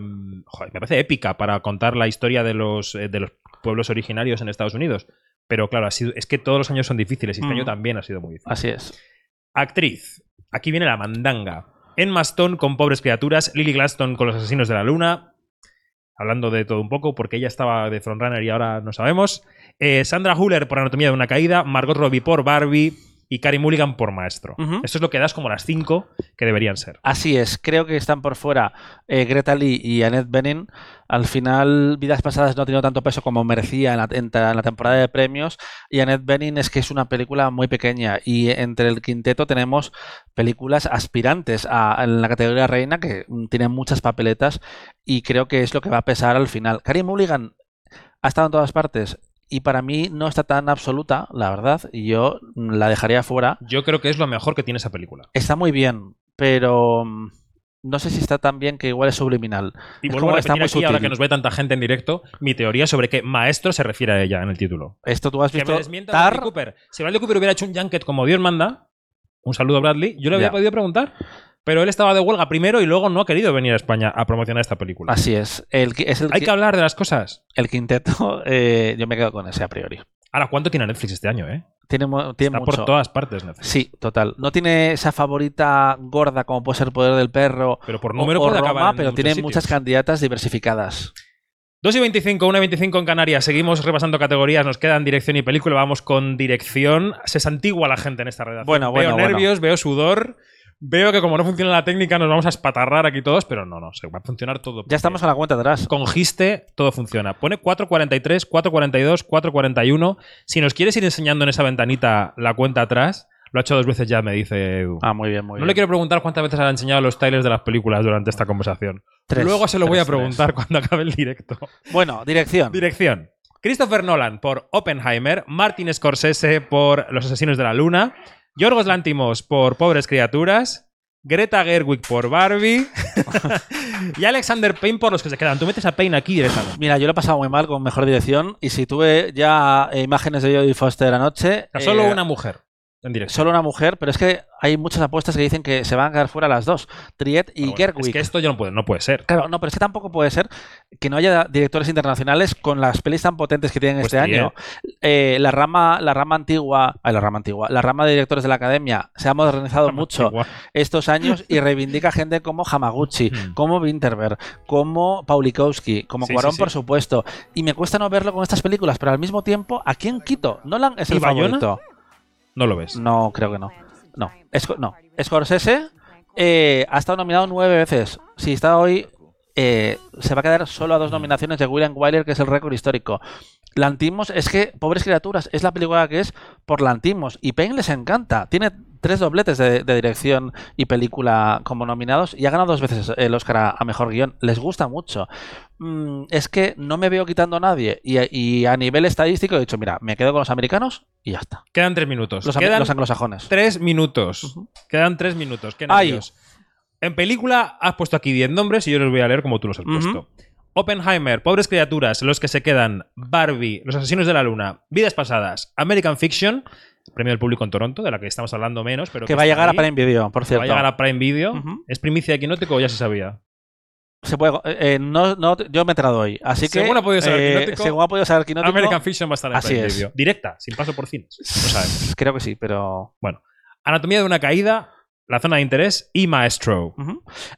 joder, me parece épica para contar la historia de los, eh, de los pueblos originarios en Estados Unidos. Pero claro, ha sido- es que todos los años son difíciles y este Mm. año también ha sido muy difícil. Así es. Actriz. Aquí viene la mandanga. Emma Stone con Pobres Criaturas, Lily Gladstone con Los Asesinos de la Luna, hablando de todo un poco, porque ella estaba de Frontrunner y ahora no sabemos. Eh, Sandra Huller por Anatomía de una Caída, Margot Robbie por Barbie y Carey Mulligan por Maestro. Ujú. Esto es lo que das como las cinco que deberían ser. Así es, creo que están por fuera eh, Greta Lee y Annette Bening. Al final, Vidas Pasadas no ha tenido tanto peso como merecía en la, en ta- en la temporada de premios. Y Annette Bening es que es una película muy pequeña. Y entre el quinteto tenemos películas aspirantes a, en la categoría reina que mm, tienen muchas papeletas. Y creo que es lo que va a pesar al final. Carey Mulligan ha estado en todas partes. Y para mí no está tan absoluta, la verdad. Y yo la dejaría fuera. Yo creo que es lo mejor que tiene esa película. Está muy bien, pero mm, no sé si está tan bien que igual es subliminal. Y Es vuelvo como a está muy aquí, ahora sutil. que nos ve tanta gente en directo, mi teoría sobre que maestro se refiere a ella en el título. Esto tú has Que me visto desmienta Tar, Bradley Cooper. Si Bradley Cooper hubiera hecho un junket como Dios manda, un saludo a Bradley, yo le había Ya. podido preguntar. Pero él estaba de huelga primero y luego no ha querido venir a España a promocionar esta película. así es. El, el, Hay que hablar de las cosas. el quinteto, eh, yo me quedo con ese a priori. Ahora, ¿cuánto tiene Netflix este año, eh? Tiene, Está mucho. por todas partes Netflix. Sí, total. No tiene esa favorita gorda como puede ser Poder del Perro Pero por o- número o puede Roma, pero tiene sitios. muchas candidatas diversificadas. 2 y 25, 1 y 25 en Canarias. Seguimos repasando categorías. Nos quedan dirección y película. Vamos con dirección. Se santigua la gente en esta redacción. Bueno, bueno, Veo bueno. nervios, veo sudor. Veo que como no funciona la técnica nos vamos a espatarrar aquí todos, pero no, no, se va a funcionar todo. Ya estamos a la cuenta atrás. Con Giste todo funciona. Pone 4.43, 4.42, 4.41. Si nos quieres ir enseñando en esa ventanita la cuenta atrás, lo ha hecho dos veces ya, me dice Edu. Ah, muy bien, muy no bien. le quiero preguntar cuántas veces ha enseñado los trailers de las películas durante esta conversación. Tres, Luego se lo voy a preguntar cuando acabe el directo. Bueno, dirección. Dirección. Christopher Nolan por Oppenheimer, Martin Scorsese por Los Asesinos de la Luna, Yorgos Lantimos por Pobres Criaturas, Greta Gerwig por Barbie y Alexander Payne por Los que se quedan. Tú metes a Payne aquí directamente. Mira, yo lo he pasado muy mal con mejor dirección y si tuve ya imágenes de Jodie Foster anoche. O sea, solo eh, una mujer en. Solo una mujer, pero es que hay muchas apuestas que dicen que se van a quedar fuera las dos, Triet y bueno, Gerwig. es que esto ya no puede, no puede ser. Claro, no, pero es que tampoco puede ser que no haya directores internacionales con las pelis tan potentes que tienen Pues este Triet. año. Eh, la rama, la rama antigua, ay, la rama antigua, la rama de directores de la academia se ha modernizado mucho estos años y reivindica gente como Hamaguchi, Hmm. como Winterberg, como Paulikowski, como Sí, Cuarón, sí, sí. por supuesto. Y me cuesta no verlo con estas películas, pero al mismo tiempo, ¿a quién quito? Nolan es ¿Y el Bayona? No lo ves. No, creo que no. No, Esco- no. Scorsese eh, ha estado nominado nueve veces. Si está hoy, eh, se va a quedar solo a dos nominaciones de William Wyler, que es el récord histórico. Lantimos es que, pobres criaturas, es la película que es por Lantimos. Y Payne les encanta. Tiene tres dobletes de, de dirección y película como nominados y ha ganado dos veces el Oscar a, a mejor guion. Les gusta mucho. Mm, es que no me veo quitando a nadie. Y, y a nivel estadístico he dicho, mira, me quedo con los americanos y ya está. Quedan tres minutos. Los, Quedan los anglosajones. tres minutos. Quedan tres minutos. Qué nervios. En película has puesto aquí 10 nombres y yo los voy a leer como tú los has puesto. Oppenheimer, Pobres Criaturas, Los que se quedan, Barbie, Los Asesinos de la Luna, Vidas Pasadas, American Fiction, Premio del Público en Toronto, de la que estamos hablando menos, pero Que va a llegar a Prime Video, por cierto. Va a llegar a Prime Video. ¿Es primicia de Quinótico o ya se sabía? Se puede, eh, eh, no, no, yo me he enterado hoy. Así que. Según ha podido saber eh, Quinótico, según ha podido saber Quinótico, American Fiction va a estar en así Prime es. Video. Directa, sin paso por cines. Lo sabes. Creo que sí, pero. Anatomía de una caída, La zona de interés y Maestro.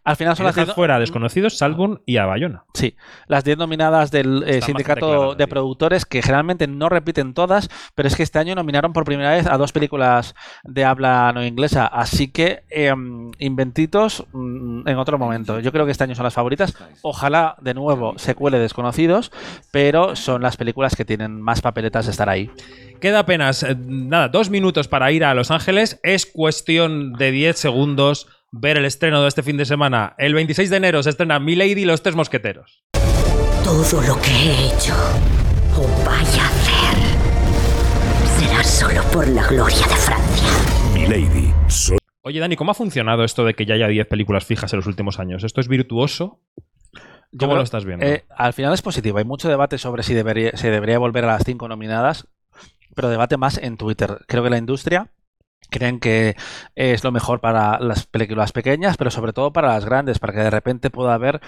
Al final son las dejas diez- fuera a Desconocidos, Salbun y a Bayona. Sí, las 10 nominadas del eh, sindicato claras, de productores que generalmente no repiten todas, pero es que este año nominaron por primera vez a dos películas de habla no inglesa, así que eh, inventitos mm, en otro momento. Yo creo que este año son las favoritas. Ojalá de nuevo se cuele desconocidos, pero son las películas que tienen más papeletas de estar ahí. Queda apenas, eh, nada, dos minutos para ir a Los Ángeles. Es cuestión de 10 segundos ver el estreno de este fin de semana. El 26 de enero se estrena Milady y los Tres Mosqueteros. Todo lo que he hecho o vaya a hacer será solo por la gloria de Francia. Milady, soy Oye, Dani, ¿cómo ha funcionado esto de que ya haya 10 películas fijas en los últimos años? ¿Esto es virtuoso? ¿Cómo creo- lo estás viendo? Eh, al final es positivo. Hay mucho debate sobre si debería, se debería volver a las cinco nominadas, pero debate más en Twitter. Creo que la industria creen que es lo mejor para las películas pequeñas, pero sobre todo para las grandes, para que de repente pueda haber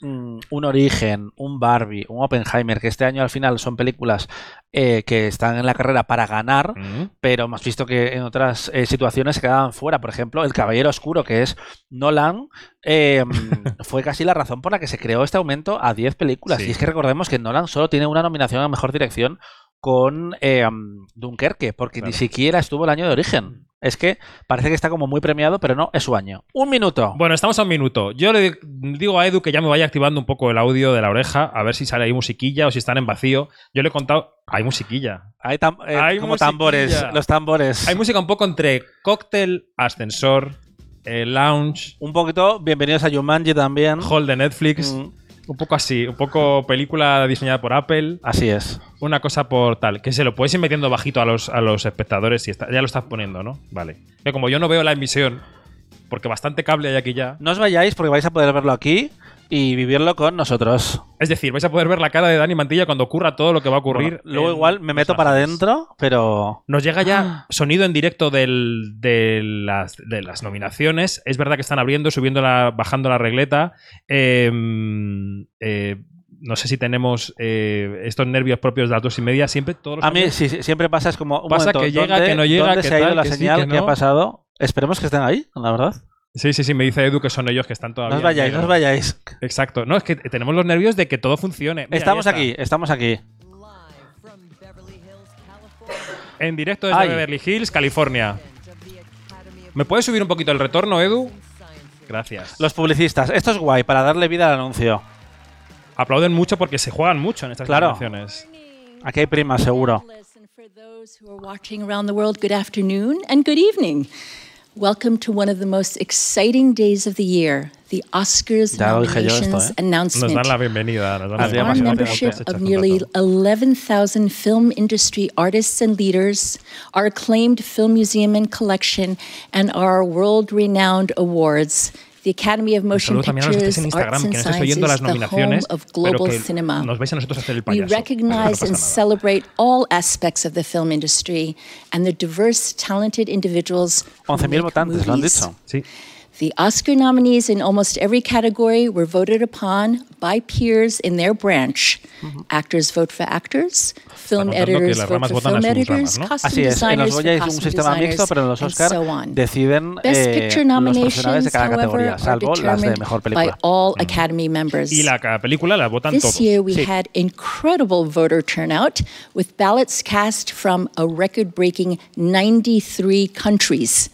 mm, un Origen, un Barbie, un Oppenheimer, que este año al final son películas eh, que están en la carrera para ganar, Mm. pero hemos visto que en otras eh, situaciones se quedaban fuera. Por ejemplo, El Caballero Oscuro, que es Nolan, eh, mm, fue casi la razón por la que se creó este aumento a 10 películas. Sí. Y es que recordemos que Nolan solo tiene una nominación a Mejor Dirección con eh, mm, Dunkerque, porque ni siquiera estuvo el año de origen. Es que parece que está como muy premiado, pero no, es su año. Un minuto. Bueno, estamos a un minuto. Yo le digo a Edu que ya me vaya activando un poco el audio de la oreja, a ver si sale ahí musiquilla o si están en vacío. Yo le he contado. Hay musiquilla. Hay, tam- eh, Hay como musiquilla. tambores, los tambores. Hay música un poco entre cóctel, ascensor, eh, lounge, un poquito, bienvenidos a Jumanji también. hall de Netflix. Mm, Un poco así, un poco película diseñada por Apple, así es. una cosa por tal. Que se lo puedes ir metiendo bajito a los, a los espectadores si está, ya lo estás poniendo, ¿no? Vale. Que como yo no veo la emisión, porque bastante cable hay aquí ya. No os vayáis porque vais a poder verlo aquí y vivirlo con nosotros. Es decir, vais a poder ver la cara de Dani Mantilla cuando ocurra todo lo que va a ocurrir. Bueno, luego igual me meto para adentro, pero Nos llega Ah. ya sonido en directo del- de, las, de las nominaciones. Es verdad que están abriendo, subiendo la, bajando la regleta. Eh, eh, no sé si tenemos eh, estos nervios propios de las dos y media. Siempre todos los a mí sí, sí, siempre pasa es como un Pasa momento, que llega, ¿dónde- que no llega, ¿dónde que se ha ido la que sí, señal que que, ha no? pasado? Esperemos que estén ahí, la verdad. Sí, sí, sí, me dice Edu que son ellos que están todavía. No os vayáis, no os vayáis. Exacto. No, es que tenemos los nervios de que todo funcione. Mira, estamos aquí, estamos aquí. En directo desde Ay. Beverly Hills, California. ¿Me puedes subir un poquito el retorno, Edu? Gracias. Los publicistas, esto es guay para darle vida al anuncio. aplauden mucho porque se juegan mucho en estas Claro. nominaciones. Aquí hay prima, seguro. And for those who are watching around the world, good afternoon and good evening. Welcome to one of the most exciting days of the year, the Oscars Ya lo esto, nominations ¿eh? Nos announcement. dan la bienvenida. Nos dan Our Demasiado membership of nearly 11,000 film industry artists and leaders, our acclaimed film museum and collection, and our world renowned awards. The Academy of Motion Saludos también a los que Pictures, estáis en Arts Instagram, que and no estáis Sciences, oyendo las the home nominaciones, of pero global que cinema. nos vais a nosotros hacer el We payaso. Recognize and celebrate all aspects of the film industry and the diverse, talented individuals who 11.000 make votantes, lo han dicho. Sí. The Oscar nominees in almost every category were voted upon by peers in their branch. Actors vote for actors, film editors vote for film editors, ramas, ¿no? costume Así es, en los designers for Goya hay un costume sistema mixto, designers, pero en los and Oscar so on. deciden Best eh, Picture los de nominations, cada however, categoría, are salvo las de determined mejor by película. all Academy members. Y la película la votan This todos. year we Sí. had incredible voter turnout with ballots cast from a record-breaking 93 countries.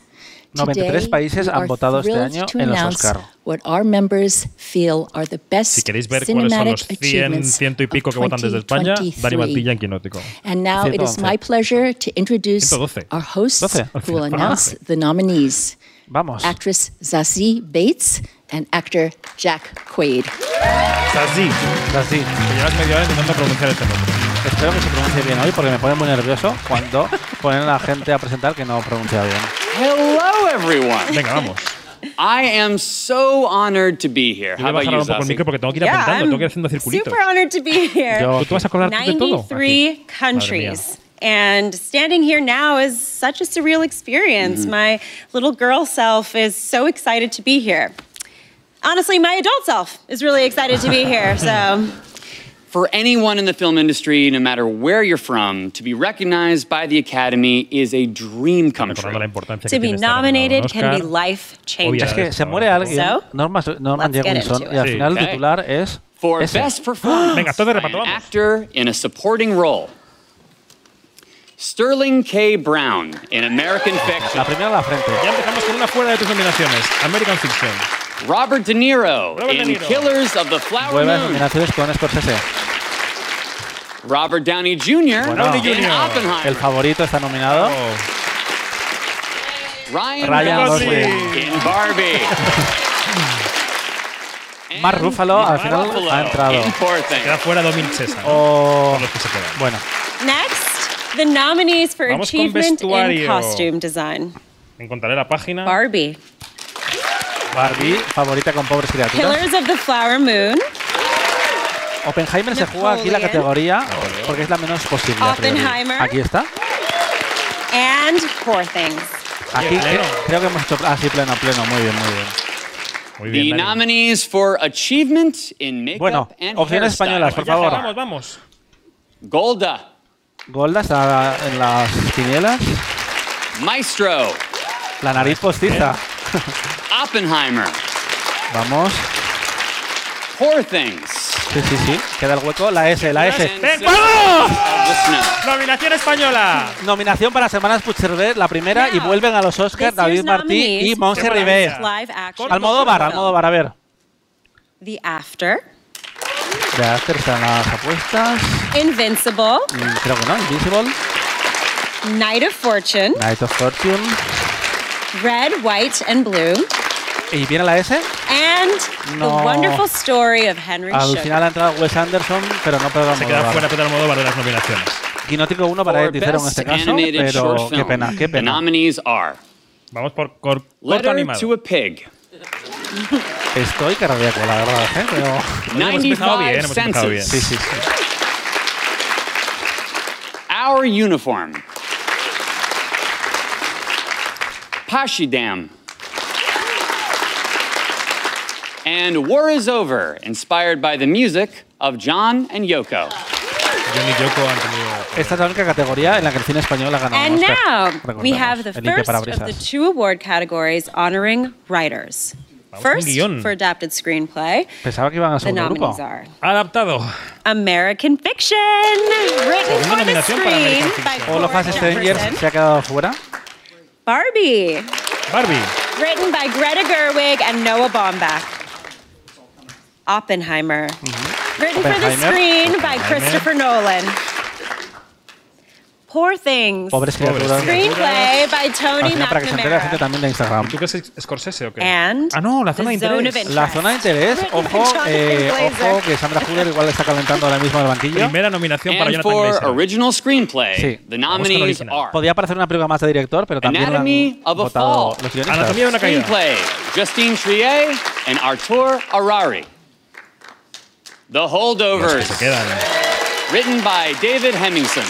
93 Today, países han votado este año en los Oscar. What our members feel are the best Si queréis ver cuáles son los 100, achievements ciento y pico que votan desde España, Dani 2023. Mantilla en Quinótico. And now it is 111. my pleasure to introduce 112. our hosts 12. who will announce the nominees. Vamos. Actress Zazie Bates and actor Jack Quaid. Así. que llevas media hora intentando pronunciar este nombre. Espero que se pronuncie bien hoy porque me pone muy nervioso cuando ponen a la gente a presentar que no pronuncia bien. Hello, everyone. Venga, vamos. I am so honored to be here. Yo voy How a about bajar you, un poco el Zassi? micro porque tengo que ir Yeah, I'm tengo que ir haciendo circulitos. Super honored to be here. Yo- ¿Tú vas a acordar de todo? 93 countries. And standing here now is such a surreal experience. Mm-hmm. My little girl self is so excited to be here. Honestly, my adult self is really excited to be here. So, For anyone in the film industry, no matter where you're from, to be recognized by the Academy is a dream come true. to be tiene nominated can be life oh, changing. Es que se muere alguien, So, Norman, Norman let's get Jewison, into y al it. final el titular es For ese. best performance Venga, todo by an actor in a supporting role. Sterling K. Brown in American Fiction. La primera a la frente. Ya empezamos con una fuera de tus nominaciones. American Fiction. Robert De Niro Robert De in Niro. Killers of the Flower Moon. nominaciones con Scorsese. Robert Downey Jr. Downey in Jr. Oppenheimer. El favorito está nominado. Oh, Ryan, Ryan Gosling in Barbie. Mark Ruffalo al final Ruffalo ha entrado. in Poor Things. queda fuera Dominic César. O Son los que se quedan. bueno, next, the nominees for Vamos con achievement in vestuario. costume design. Encontraré la página. Barbie. Barbie, favorita con pobres criaturas. Killers of the Flower Moon. Oppenheimer se juega aquí la categoría porque es la menos posible. Oppenheimer. Aquí está. And Poor Things. Aquí creo, creo que hemos hecho. Ah, sí, pleno, pleno. Muy bien, muy bien. Muy The nominees for achievement in makeup Bueno, and opciones españolas, por Ya, favor. Vamos, vamos. Golda, Golda está en las quinielas. Maestro, La nariz postiza. Oppenheimer, Vamos. Poor Things, Sí, sí, sí. Queda el hueco. La S, la S. and ¡Ven, Six of the Snow. ¡Nominación española! Nominación para Semanas Puigcerver, la primera, y vuelven a los Oscars David Martí y Monse. Live action. Almodóvar, Almodóvar, a ver. The After, Ya están las apuestas. Invincible, Mm, Creo que no. Invisible. Night of Fortune, Night of Fortune. Red, White, and Blue, ¿Y viene la S? and No. The Wonderful Story of Henry Al Sugar. final ha entrado Wes Anderson, pero no Pedro Se queda fuera Almodóvar. Pedro Almodóvar de las nominaciones. Quinótico 1 para For Ed Dicero en este caso, pero qué pena, qué the pena. nominees are Vamos por cor- corto Letter animado. to a Pig, Estoy cardíaco, la verdad, ¿eh? Pero... hemos empezado 95 bien, hemos empezado bien. Sí, sí, sí. Our Uniform, Pashidam, and War is Over, inspired by the music of John and Yoko. John y Yoko han tenido... Esta es la única categoría en la que el cine español ha ganado And un now we have the first of the two award categories honoring writers. First, for adapted screenplay, Pensaba que iban the segundo nominees grupo. are Adaptado. American Fiction, written for the screen American by Strangers Jefferson. se ha quedado fuera. Barbie, Barbie. written by Greta Gerwig and Noah Baumbach. Oppenheimer, mm-hmm. written for the screen by Christopher Nolan. Poor Things, Pobres criaturas. screenplay by Tony final, para que se entere la gente también de Instagram. ¿Tú qué es Scorsese o qué? And ah, no, la zona de interés. La zona de interés, ojo, eh, ojo, que Sandra Huller igual está calentando ahora mismo en el banquillo. Primera nominación para And Jonathan for Glazer. original screenplay, Sí. the nominees original. are Podía parecer una película más de director, pero también han Anatomy of a votado Fall. los guionistas. Anatomía de una caída. Screenplay, Justine Trier and Artur Arari. The Los que Holdovers, se quedan. written by David Hemmingson.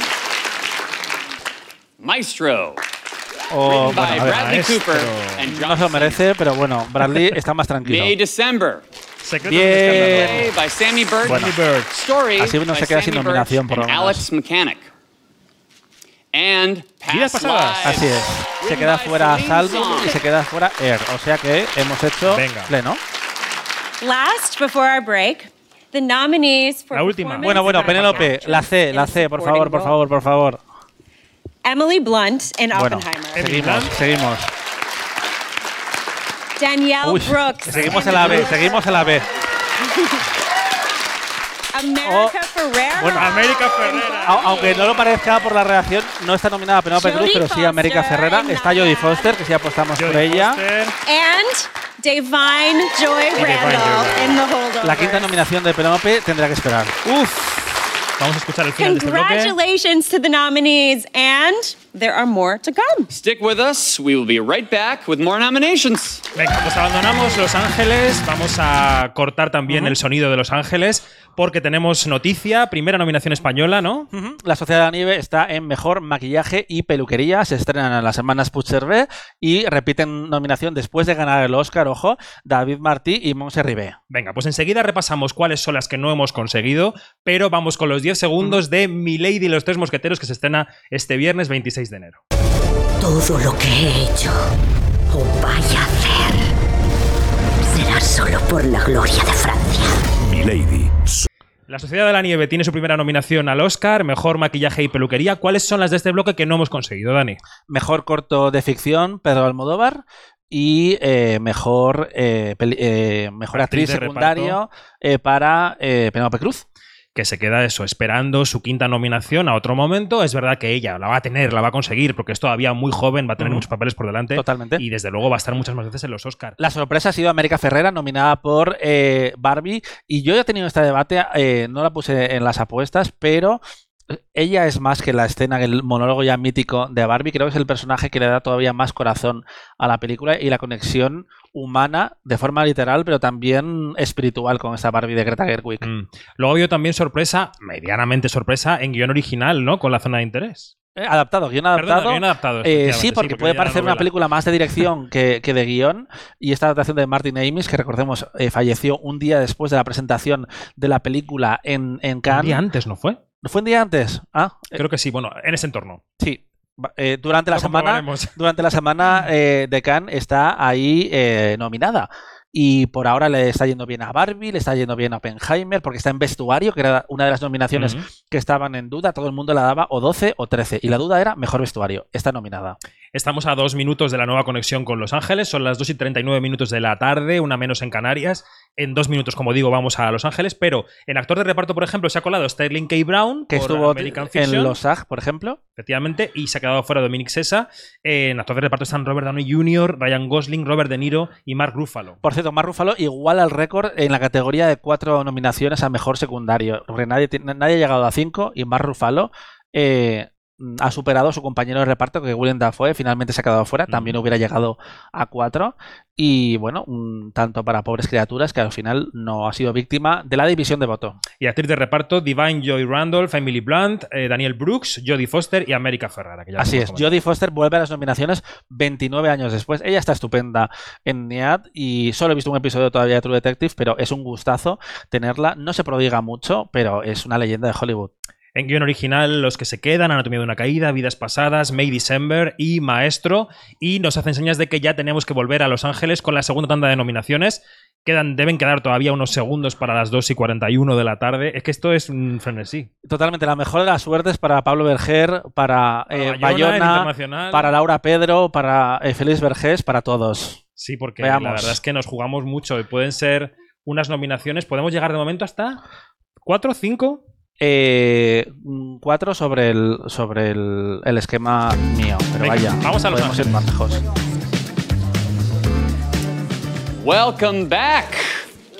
Maestro, O, written bueno, by ver, Bradley maestro. Cooper and no se lo merece, pero bueno, Bradley está más tranquilo. May December, Secretos Bien. by Sammy Burton. Bueno. Bird. Story Así uno by se queda sin Sammy nominación, por lo menos. Alex Mechanic. And Vidas pasadas. Así es. Se queda fuera Salvo y se queda fuera Air. O sea que hemos hecho Venga. pleno. Last, before our break, the nominees for La última. Bueno, bueno, Penélope, la C, la C, por favor, por favor, por favor. Emily Blunt in Bueno, Oppenheimer. seguimos, seguimos. Danielle Uy, Brooks. seguimos en la B, seguimos en la B. America Ferrera. Bueno, América Ferrera. Au- Aunque no lo parezca por la reacción, no está nominada Penélope Cruz, Jodie pero sí América Ferrera. en Está Jodie. Foster, que sí apostamos por ella. Foster. And Divine Joy Randall in The Holdovers. La quinta nominación de Penélope tendrá que esperar. Uf. Vamos a escuchar el final de este bloque. Congratulations to the nominees, and there are more to come. Stick with us. We will be right back with more nominations. Venga, pues abandonamos Los Ángeles. Vamos a cortar también el sonido de Los Ángeles porque tenemos noticia. Primera nominación española, ¿no? Ujú. La Sociedad de la Nieve está en Mejor Maquillaje y Peluquería. Se estrenan en las semanas Puigcerver y repiten nominación después de ganar el Oscar, ojo, David Martí y Monse Ribé. Venga, pues enseguida repasamos cuáles son las que no hemos conseguido, pero vamos con los 10 segundos de Milady y los Tres Mosqueteros que se estrena este viernes 26 de enero. Todo lo que he hecho o vaya a hacer será solo por la gloria de Francia. Milady. La Sociedad de la Nieve tiene su primera nominación al Oscar, Mejor Maquillaje y Peluquería. ¿Cuáles son las de este bloque que no hemos conseguido, Dani? Mejor corto de ficción, Pedro Almodóvar. Y eh, mejor, eh, peli- eh, mejor Actriz actriz, secundario eh, para eh, Penélope Cruz. Que se queda eso, esperando su quinta nominación a otro momento. Es verdad que ella la va a tener, la va a conseguir, porque es todavía muy joven, va a tener muchos papeles por delante. Totalmente. Y desde luego va a estar muchas más veces en los Oscars. La sorpresa ha sido América Ferrera, nominada por eh, Barbie. Y yo ya he tenido este debate, eh, no la puse en las apuestas, pero ella es más que la escena, el monólogo ya mítico de Barbie. Creo que es el personaje que le da todavía más corazón a la película y la conexión humana de forma literal, pero también espiritual con esta Barbie de Greta Gerwig. Mm. Luego ha habido también sorpresa, medianamente sorpresa, en guion original, ¿no? Con la zona de interés. Eh, adaptado, guion Perdona, adaptado. guion adaptado, Eh, efectivamente, sí, porque porque puede parecer una película más de dirección que, que de guion. Y esta adaptación de Martin Amis, que recordemos, eh, falleció un día después de la presentación de la película en, en Un Cannes. día antes, ¿no fue? ¿Fue un día antes? Ah, eh, Creo que sí, bueno, en ese entorno. sí. Eh, durante la semana, durante la semana eh, de Cannes está ahí eh, nominada. Y por ahora le está yendo bien a Barbie, le está yendo bien a Oppenheimer, porque está en vestuario, que era una de las nominaciones que estaban en duda. Todo el mundo la daba o 12 o 13. Y la duda era mejor vestuario. Está nominada. Estamos a dos minutos de la nueva conexión con Los Ángeles. Son las 2 y 39 minutos de la tarde, una menos en Canarias. En dos minutos, como digo, vamos a Los Ángeles. Pero en actor de reparto, por ejemplo, se ha colado Sterling K. Brown, Que por estuvo American Fiction, en los SAG, por ejemplo. efectivamente, y se ha quedado fuera Dominic Sessa. En actor de reparto están Robert Downey Jr., Ryan Gosling, Robert De Niro y Mark Ruffalo. Por cierto, Mark Ruffalo igual al récord en la categoría de cuatro nominaciones a mejor secundario. Porque nadie, ha llegado a cinco y Mark Ruffalo eh, ha superado a su compañero de reparto, que William Dafoe finalmente se ha quedado fuera. También hubiera llegado a cuatro. Y bueno, un tanto para pobres criaturas que al final no ha sido víctima de la división de voto. Y actriz de reparto, Divine Joy Randolph, Emily Blunt, eh, Daniel Brooks, Jodie Foster y America Ferrara. que ya Así es. Jodie Foster vuelve a las nominaciones 29 años después. Ella está estupenda en NIAD y solo he visto un episodio todavía de True Detective, pero es un gustazo tenerla. No se prodiga mucho, pero es una leyenda de Hollywood. En guion original, Los que se quedan, Anatomía de una caída, Vidas pasadas, May December y Maestro. Y nos hacen señas de que ya tenemos que volver a Los Ángeles con la segunda tanda de nominaciones. Quedan, deben quedar todavía unos segundos para las 2 y 41 de la tarde. Es que esto es un frenesí. Totalmente, la mejor de las suertes para Pablo Berger, para eh, Bayona, para Laura Pedro, para eh, Félix Vergés, para todos. Sí, porque Veamos. la verdad es que nos jugamos mucho y pueden ser unas nominaciones. Podemos llegar de momento hasta 4 o 5. Eh, cuatro sobre el sobre el, el esquema mío, pero Venga, vaya, vamos a Los podemos ir más lejos. Welcome back.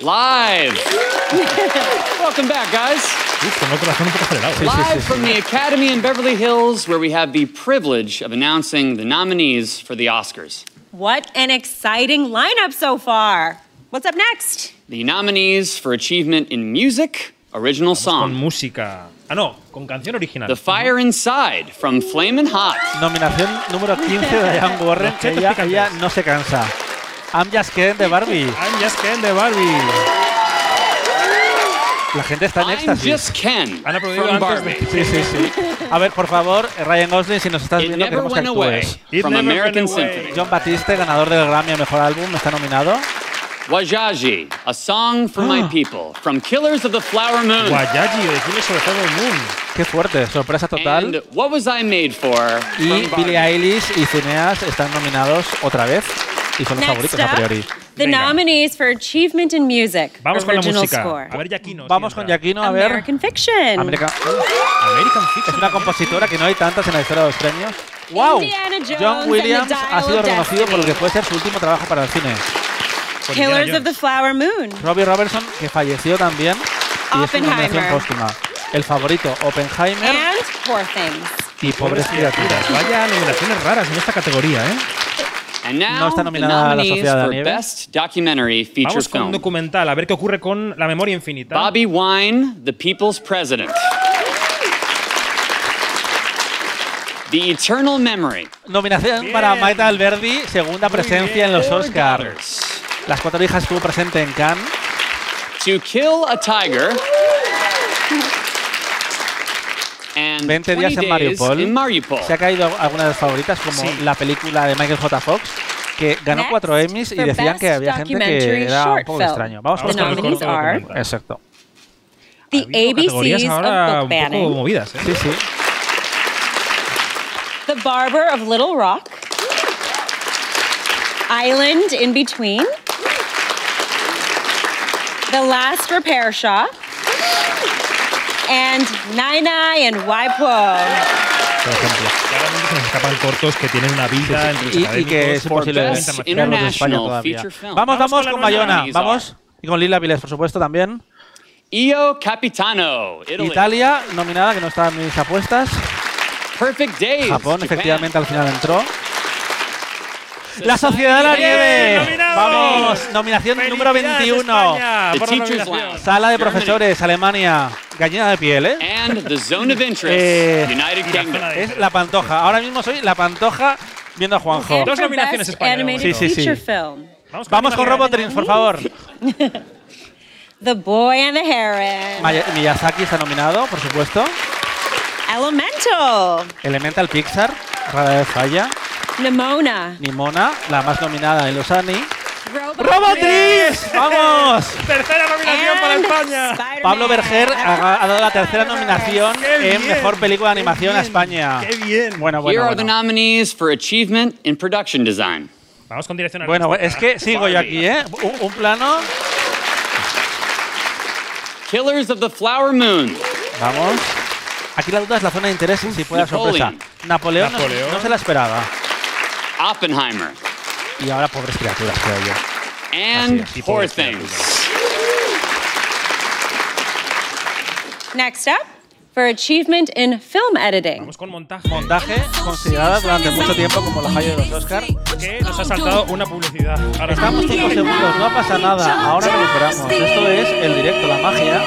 Live. Welcome back, guys. Uf, tengo el corazón un poco acelerado. Sí, sí, Live from the Academy in Beverly Hills, where we have the privilege of announcing the nominees for the Oscars. What an exciting lineup so far. What's up next? The nominees for achievement in music, original Con song. música. Ah, no, con canción original. The Fire Inside from Flamin' Hot. Nominación número 15 de Diane Warren, que ella, ella no se cansa. I'm Just Kidding de Barbie. I'm Just Ken de Barbie. La gente está en I'm éxtasis. Just Ken Han aplaudido from antes de- Barbie. Sí, sí, sí. A ver, por favor, Ryan Gosling, si nos estás It viendo, queremos que actúes. It from American. Symphony. John Batiste, ganador del Grammy a Mejor Álbum, está nominado. Wajaji, a song for my people from Killers of the Flower Moon. Guayaji, de Killers of the Flower Moon. Qué fuerte, sorpresa total. And What Was I Made For? Y from Barbie. Billie Eilish y Cineas están nominados otra vez y son los Next favoritos a up, priori. the Venga. nominees for Achievement in Music. Vamos con la original música. score. A ver, Yaquino. Vamos si con. Giacchino, a ver. American Fiction. American- American Es Fiction. una compositora que no hay tantas en la historia de los premios. ¡Wow! Indiana Jones John Williams ha sido of reconocido por lo que puede ser su último trabajo para el cine. Con Indiana Killers of the. Flower Moon. Robbie Robertson, que falleció también. Y es una nominación Oppenheimer. póstuma. El favorito, Oppenheimer And Poor Things. y Pobres Criaturas. Vaya nominaciones raras en esta categoría, ¿eh? And now No está nominada La nominees Sociedad de la Nieve. Best Documentary Feature Vamos con un documental, a ver qué ocurre con La Memoria Infinita. Bobby Wine, The People's President. The Eternal Memory. Nominación Bien. para Maita Alberdi, segunda presencia en los Oscars. Las cuatro hijas estuvo presente en Cannes. To Kill a Tiger. And 20 días 20 en Mariupol. in Mariupol. Se ha caído alguna de las favoritas, como Sí. la película de Michael J. Fox, que ganó Next, cuatro Emmys y decían que había gente que era un poco Film. extraño. Vamos con documental. Exacto. The ABCs ahora of un poco movidas, ¿eh? Sí, sí. The Barber of Little Rock. Island in Between. The Last Repair Shop. And Nai Nai and Waipo. Por ejemplo. Claramente se nos escapan cortos que tienen una vida entre los Y, y que es verlos en España todavía. Vamos, Vamos vamos con Bayona. Vamos. Y con Lila Viles, por supuesto, también. Io Capitano, Italy. Italia, nominada, que no está en mis apuestas. Perfect Days. Japón, Japan. efectivamente, al final entró. La Sociedad de la Nieve. Vamos, nominación número ¡Felicidades, 21. España, The por la Teacher's nominación! Lounge. Sala de profesores, Alemania. Gallina de piel, ¿eh? And the Zone of Interest, Eh, United Kingdom. Es la pantoja. Ahora mismo soy la pantoja viendo a Juanjo. Dos for nominaciones de momento. Sí, sí, sí. Feature Film. Vamos con Robotrins, por favor. The Boy and the Heron. Miyazaki está nominado, por supuesto. Elemental. Elemental Pixar, rara vez falla. Nimona. Nimona, la más nominada en los Annie. Robot ¡Robotrix! ¡Vamos! Tercera nominación para España. Pablo Berger ha, ha dado la tercera nominación ¡Qué en bien! Mejor Película de ¡Qué Animación a bien! España. ¡Qué bien! Bueno, Here bueno, are the bueno. nominees for Achievement in Production Design. Vamos con dirección Bueno, artística. es que sigo yo aquí, ¿eh? Un, un plano. Killers of the Flower Moon. Vamos. Aquí la duda es la zona de interés si puede sorpresa. Napoleón. Napoleón, no- Napoleón. No, se la esperaba. Oppenheimer. Y ahora pobres criaturas, creo yo. And Así Poor Things. Next up, for achievement in film editing. Vamos con montaje. Montaje considerada durante mucho tiempo como la joya de los Oscar. Que nos ha saltado una publicidad. Ahora Estamos 5 segundos, no pasa nada. Ahora recuperamos. Esto es el directo, la magia.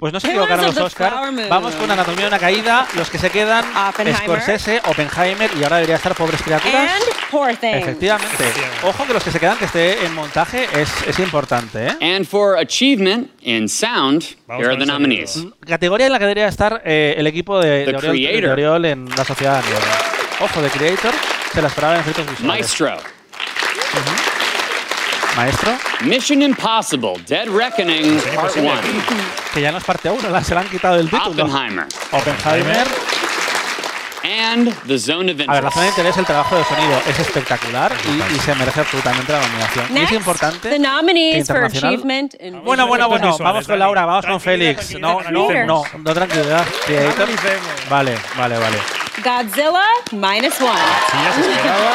Pues no se equivocaron los Oscar. Vamos con Anatomía de una caída. Los que se quedan, Oppenheimer. Scorsese, Oppenheimer y ahora debería estar Pobres Criaturas. And Poor Things. Efectivamente. Ojo que los que se quedan que esté en montaje es, es importante, ¿eh? And for Achievement in Sound, Vamos here are the nominees. sonido. Categoría en la que debería estar eh, el equipo de, The de Oriol, de Creator. Oriol en la sociedad. Ojo, de Creator se la esperaba en efectos visuales. Maestro. Maestro, Mission Impossible, Dead Reckoning, Part 1. que ya no es parte 1, se le han quitado el título. Oppenheimer. Oppenheimer. And The Zone of A ver, la zona de Interest. interés, el trabajo de sonido es espectacular y, y se merece absolutamente la nominación. Y es importante. the nominees for achievement in Bueno, bueno, bueno, visuales, vamos con. Laura, vamos con Félix. No, no, no, no tranquilidad. Vale, vale, vale. Godzilla minus one. Sí, ya se esperaba.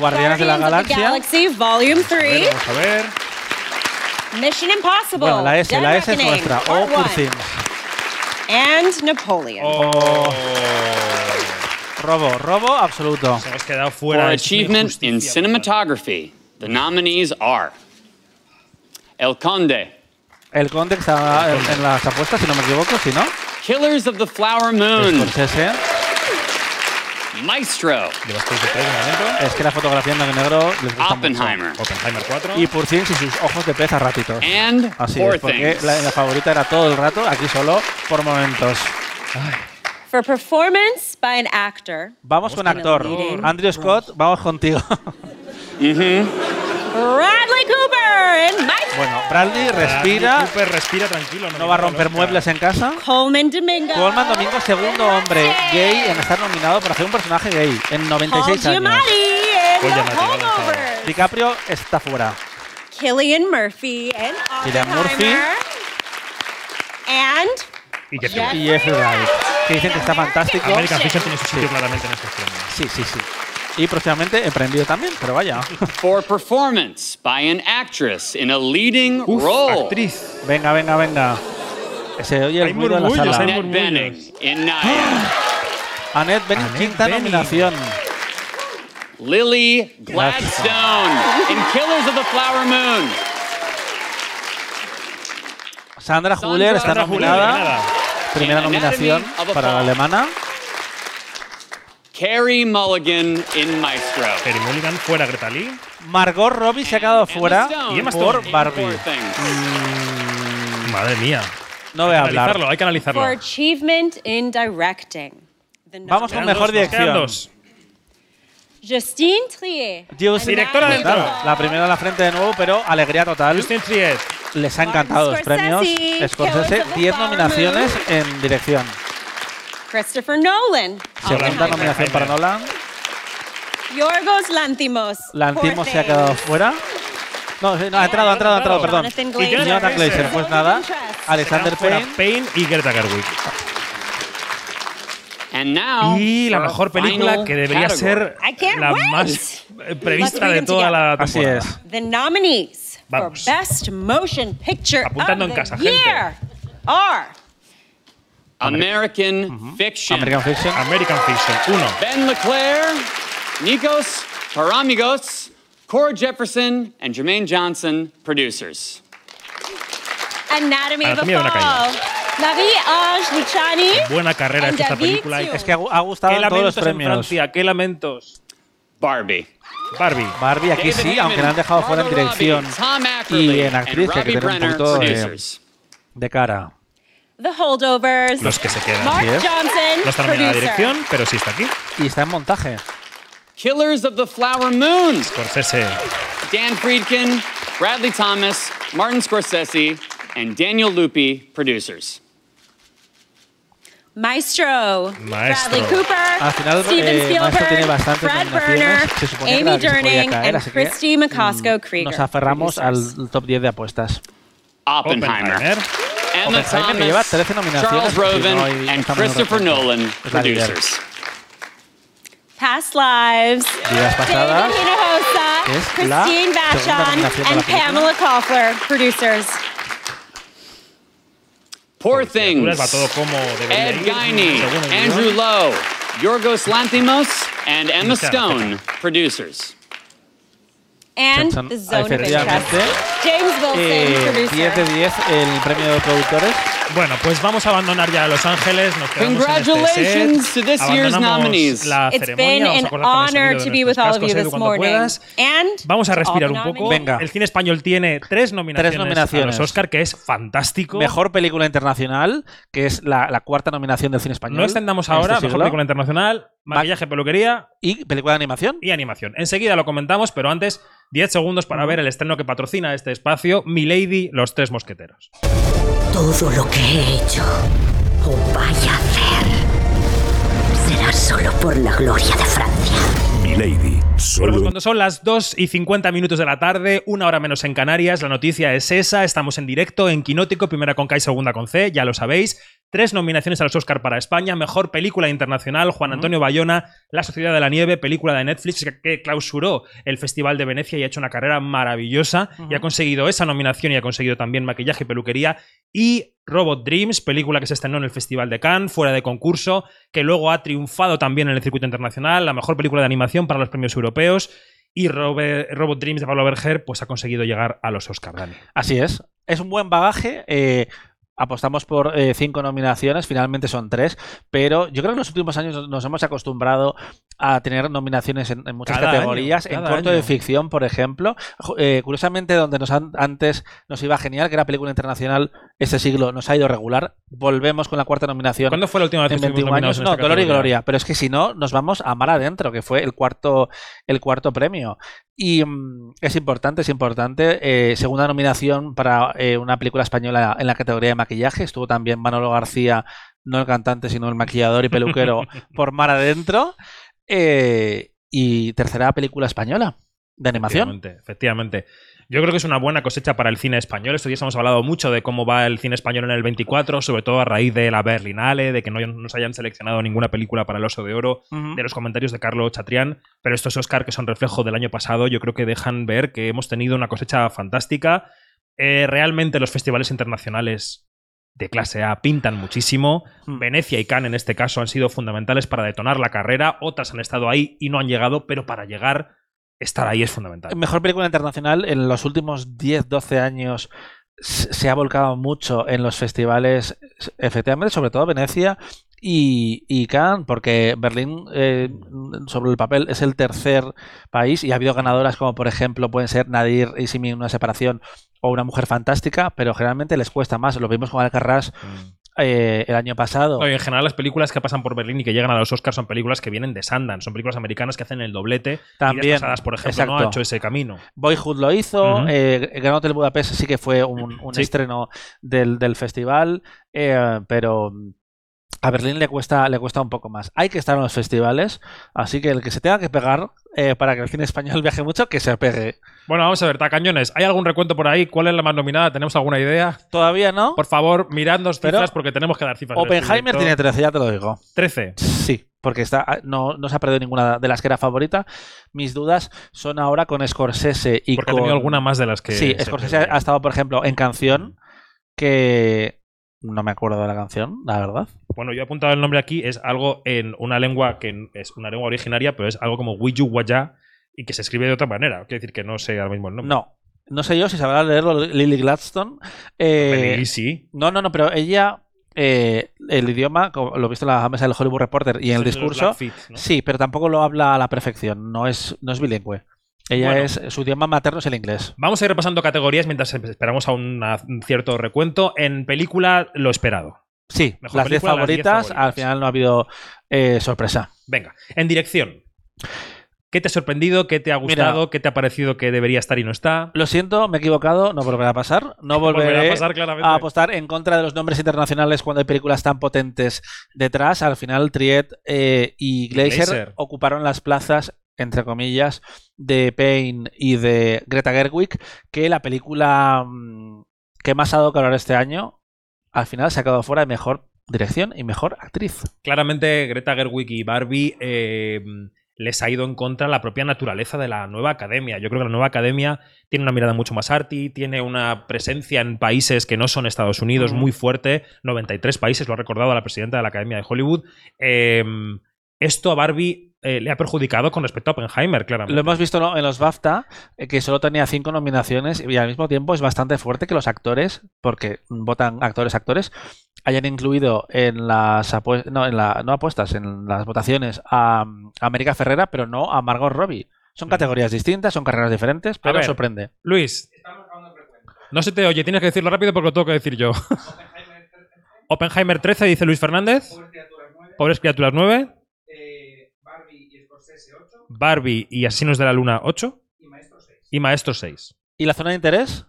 Guardianes de la Guardians of the Galaxia. Galaxy Volume A 3. ver, vamos a ver. Mission Impossible. Bueno, la S, Dead la S es nuestra. Oh, Poor one. Things. And Napoleon. Oh. Robo, robo absoluto. Nos hemos quedado For fuera. Una Achievement in injusticia Cinematography, the nominees are El Conde, El Conde que está en, en las apuestas, si no me equivoco, si no. Killers of the Flower Moon, Scorsese. Maestro, Llevas 33 de momento. Es que la fotografía en blanco y negro les gusta Oppenheimer, Oppenheimer 4. mucho. Y Things y sus ojos de pez a ratitos. and Así es, porque Things. la, la favorita era todo el rato, aquí solo por momentos. For performance by an actor, Vamos con actor. Andrew Scott, vamos contigo. Bradley Cooper in Maestro. bueno, Bradley Bradley respira, Cooper, respira tranquilo. no va a romper muebles en casa. Coleman Domingo. Colman Domingo, segundo hombre gay en estar nominado para hacer un personaje gay en Paul 96 años. Giamatti in Paul The Giamatti, vamos a ver. Holdovers. DiCaprio está fuera. Killian Murphy Cillian Oppenheimer. Murphy. And Y Jeff Wright, que dicen que está fantástico. American Fiction tiene su sitio claramente en estos premios. Sí, sí, sí. Y próximamente emprendido también, pero vaya. For performance by an actress in a leading role, Actriz. Venga, venga, venga. Se oye el ruido en la sala. Annette Bening in Naya, Annette Bening, Annette quinta Bening. nominación. Lily Gladstone in Killers of the Flower Moon, Sandra Huller está Sandra Huller, nominada. Primera nominación para la alemana. Carrie Mulligan in Maestro. Terry Mulligan fuera Greta Lee. Margot Robbie se ha quedado fuera Y Emma por Barbie. Things. Madre mía. No voy a Hay que hablar. analizarlo, hay que analizarlo. for achievement in directing. Vamos con mejor dirección. Justine Trier. Dios- Directora de Anatomy entrada. of La primera en la frente de nuevo, pero alegría total. Justin Triet. Les ha encantado los premios. Scorsese, Scorsese, Killers of the 10 Flower nominaciones en dirección. Christopher Nolan. Segunda Oppenheimer. nominación para Nolan. Yorgos Lanthimos. Lantimos Poor se ha quedado fuera. No, no, ha entrado, ha entrado, ha entrado, perdón. Jonathan Y. Jonathan Glazer, pues nada. Alexander Payne. Payne y Greta Gerwig. And now, Y la mejor película que debería ser la más eh, prevista de toda la Así temporada. es. The nominees Vamos. for Best Motion Picture Apuntando of en the casa, gente. year are American Fiction. American Fiction. American Fiction 1. Ben Leclerc, Nikos Paramigos, Cora Jefferson, and Jermaine Johnson, producers. Anatomy of a Fall. Marie-Ange Luciani. Buena carrera es esta David película. Es que ha, gustado ¿Qué en todos los lamentos en premios. Francia? ¿Qué lamentos? Barbie. Barbie. Barbie aquí David sí, Heyman, aunque la han dejado fuera en dirección Robbie, Tom y en actriz, que hay que tener un poquito de, de cara. The Holdovers. Los que se quedan. Mark Así es. Johnson. No está nominada a dirección, pero sí está aquí. Y está en montaje. Killers of the Flower Moon. Scorsese. Dan Friedkin, Bradley Thomas, Martin Scorsese, and Daniel Lupi, producers. Maestro. Maestro. Bradley Cooper. Al final, Steven eh, Spielberg. nominaciones. Berner. Amy Durning. caer, and Christy McCosco Krieger. Nos aferramos producers. al top 10 de apuestas. Oppenheimer. Oppenheimer. Emma Oppenheimer que lleva Thomas, 13 nominaciones, Charles si no Roven, hay- and estamos en Christopher recuento. Nolan, Es la líder. producers. Past Lives. Vidas pasadas. David Hinojosa. Es la Christine segunda Vachon. nominación de la And película. Pamela Kaufler, producers. Poor Criaturas, Things. Va todo como debería Ed ir, Guiney, según el Andrew guion. Lowe, Yorgos Lanthimos, and Emma Luciana Stone, producers. And Chan, chan. The Zone of. Interest. James Wilson, Eh, producer. 10 de 10 el premio de productores. Bueno, pues vamos a abandonar ya Los Ángeles. Nos quedamos en este Congratulations set. to this year's nominees. La It's been an honor to be with all of you Edu, this morning. And Vamos a respirar un poco. Venga. El cine español tiene tres nominaciones, nominaciones. a los Oscar, que es fantástico. Mejor película internacional, que es la, la cuarta nominación del cine español. No extendamos en ahora. este mejor película internacional, maquillaje, peluquería Y película de animación. y animación. Enseguida lo comentamos, pero antes 10 segundos para ver el estreno que patrocina este espacio, Milady, Los Tres Mosqueteros. Todo lo que he hecho o vaya a hacer será solo por la gloria de Francia. Milady, Bueno, pues solo cuando son las 2 y 50 minutos de la tarde, una hora menos en Canarias, la noticia es esa. Estamos en directo en Quinótico, primera con K y segunda con C, ya lo sabéis. Tres nominaciones a los Oscar para España, mejor película internacional, Juan Antonio Bayona, La Sociedad de la Nieve, película de Netflix que- que clausuró el Festival de Venecia y ha hecho una carrera maravillosa y ha conseguido esa nominación y ha conseguido también maquillaje y peluquería. Y Robot Dreams, película que se estrenó en el Festival de Cannes, fuera de concurso, que luego ha triunfado también en el circuito internacional, la mejor película de animación para los premios europeos. Y Robot Dreams de Pablo Berger pues ha conseguido llegar a los Oscar, Dani. Así es. Es un buen bagaje. eh, apostamos por eh, cinco nominaciones, finalmente son tres, pero yo creo que en los últimos años nos- hemos acostumbrado a tener nominaciones en, en muchas Cada categorías. año, en corto año. de ficción, por ejemplo. Eh, curiosamente, donde nos han- antes nos iba genial, que era película internacional, este siglo nos ha ido regular. Volvemos con la cuarta nominación. ¿Cuándo fue la última vez en estuvimos 21 nominados años, en no, Dolor y? Gloria, pero es que si no, nos vamos a Mar Adentro, que fue el cuarto, el cuarto premio. Y mm, es importante, es importante. eh, segunda nominación para eh, una película española en la categoría de maquillaje. Estuvo también Manolo García, no el cantante, sino el maquillador y peluquero, por Mar Adentro. Eh, y tercera película española de animación. Efectivamente, efectivamente. Yo creo que es una buena cosecha para el cine español. Estos días hemos hablado mucho de cómo va el cine español en el 24, sobre todo a raíz de la Berlinale, de que no nos hayan seleccionado ninguna película para el Oso de Oro, de los comentarios de Carlos Chatrián. Pero estos Oscar, que son reflejo del año pasado, yo creo que dejan ver que hemos tenido una cosecha fantástica. Eh, realmente los festivales internacionales de clase A pintan muchísimo. Mm. Venecia y Cannes en este caso han sido fundamentales para detonar la carrera. Otras han estado ahí y no han llegado, pero para llegar, estar ahí es fundamental. Mejor película internacional en los últimos 10, 12 años se ha volcado mucho en los festivales, efectivamente, sobre todo Venecia y, y Cannes, porque Berlín, eh, sobre el papel, es el tercer país y ha habido ganadoras como, por ejemplo, pueden ser Nadir y Simi una separación o Una Mujer Fantástica, pero generalmente les cuesta más. Lo vimos con Alcarrás eh, el año pasado. No, y en general las películas que pasan por Berlín y que llegan a los Oscars son películas que vienen de Sundance, son películas americanas que hacen el doblete. También, Pasadas, por ejemplo, no ha hecho ese camino. Boyhood lo hizo, eh, Gran Hotel Budapest sí que fue un, un Sí. estreno del, del festival, eh, pero a Berlín le cuesta, le cuesta un poco más. Hay que estar en los festivales, así que el que se tenga que pegar eh, para que el cine español viaje mucho, que se pegue. Bueno, vamos a ver, Tacañones, ¿hay algún recuento por ahí? ¿Cuál es la más nominada? ¿Tenemos alguna idea? Todavía no. Por favor, miradnos Pero cifras porque tenemos que dar cifras. en Oppenheimer tiene 13, ya te lo digo. 13. Sí, porque está, ah, no, no se ha perdido ninguna de las que era favorita. Mis dudas son ahora con Scorsese y Porque ha con... tenido alguna más de las que. sí, se Scorsese ha estado, por ejemplo, en canción, que no me acuerdo de la canción, la verdad. Bueno, yo he apuntado el nombre aquí, es algo en una lengua que es una lengua originaria, pero es algo como Wiju Waya y que se escribe de otra manera. Quiero decir que no sé ahora mismo el nombre. No. no sé yo si sabrá leerlo Lily Gladstone. Eh, Lily sí. no, no, no, pero ella, eh, el idioma, como lo he visto en la mesa del Hollywood Reporter y en el discurso, Blackfeet, ¿no? sí, pero tampoco lo habla a la perfección, no es, no es bilingüe. Ella Bueno. es, su idioma materno es el inglés. Vamos a ir repasando categorías mientras esperamos a un cierto recuento. En película, lo esperado. Sí, Mejor las 10 película, las 10 favoritas, favoritas. al final no ha habido eh, sorpresa. Venga, en dirección. ¿Qué te ha sorprendido? ¿Qué te ha gustado? Mira. ¿Qué te ha parecido que debería estar y no está? Lo siento, me he equivocado, no volverá a pasar. No Volverá a pasar, claramente. a apostar en contra de los nombres internacionales cuando hay películas tan potentes detrás. Al final, Triet eh, y Glazer. ocuparon las plazas, entre comillas, de Payne y de Greta Gerwig, que la película mm, que más ha dado que hablar este año, al final se ha quedado fuera de mejor dirección y mejor actriz. Claramente, Greta Gerwig y Barbie eh, les ha ido en contra la propia naturaleza de la nueva academia. Yo creo que la nueva academia tiene una mirada mucho más arty, tiene una presencia en países que no son Estados Unidos muy fuerte. 93 países, lo ha recordado la presidenta de la Academia de Hollywood. Eh, esto a Barbie eh, le ha perjudicado con respecto a Oppenheimer, claramente. Lo hemos visto ¿no? en los BAFTA, eh, que solo tenía cinco nominaciones y al mismo tiempo es bastante fuerte que los actores, porque votan actores, actores, hayan incluido en las no, en la, no apuestas, en las votaciones a, a América Ferrera, pero no a Margot Robbie. Son Mm. categorías distintas, son carreras diferentes, pero ver. sorprende. Luis. No se te oye, tienes que decirlo rápido porque lo tengo que decir yo. Oppenheimer 13, dice Luis Fernández. Pobres criaturas 9. Barbie y Asesinos de la Luna 8. Y Maestro 6. ¿Y la zona de interés?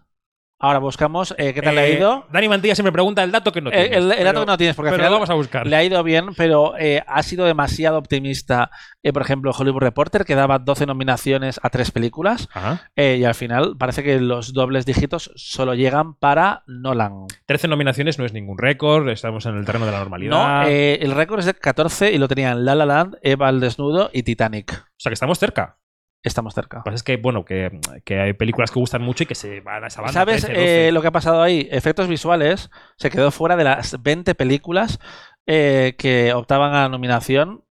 Ahora buscamos eh, qué tal le ha Eh, ido. Dani Mantilla siempre pregunta el dato que no Eh, tienes. el, el dato pero- que no tienes, porque al final lo vamos a buscar. le ha ido bien, pero eh, ha sido demasiado optimista. por ejemplo, Hollywood Reporter, que daba 12 nominaciones a tres películas. Y al final parece que los dobles dígitos solo llegan para Nolan. 13 nominaciones no es ningún récord, estamos en el terreno de la No, normalidad. eh, el récord es de 14 y lo tenían La La Land, Eva al desnudo y Titanic. O sea que estamos cerca. Estamos cerca. Lo que pasa es que, bueno, que, que hay películas que gustan mucho y que se van a esa banda. ¿Sabes 13, 12. eh, lo que ha pasado ahí? Efectos visuales. Se quedó fuera de las 20 películas eh, que optaban a la nominación.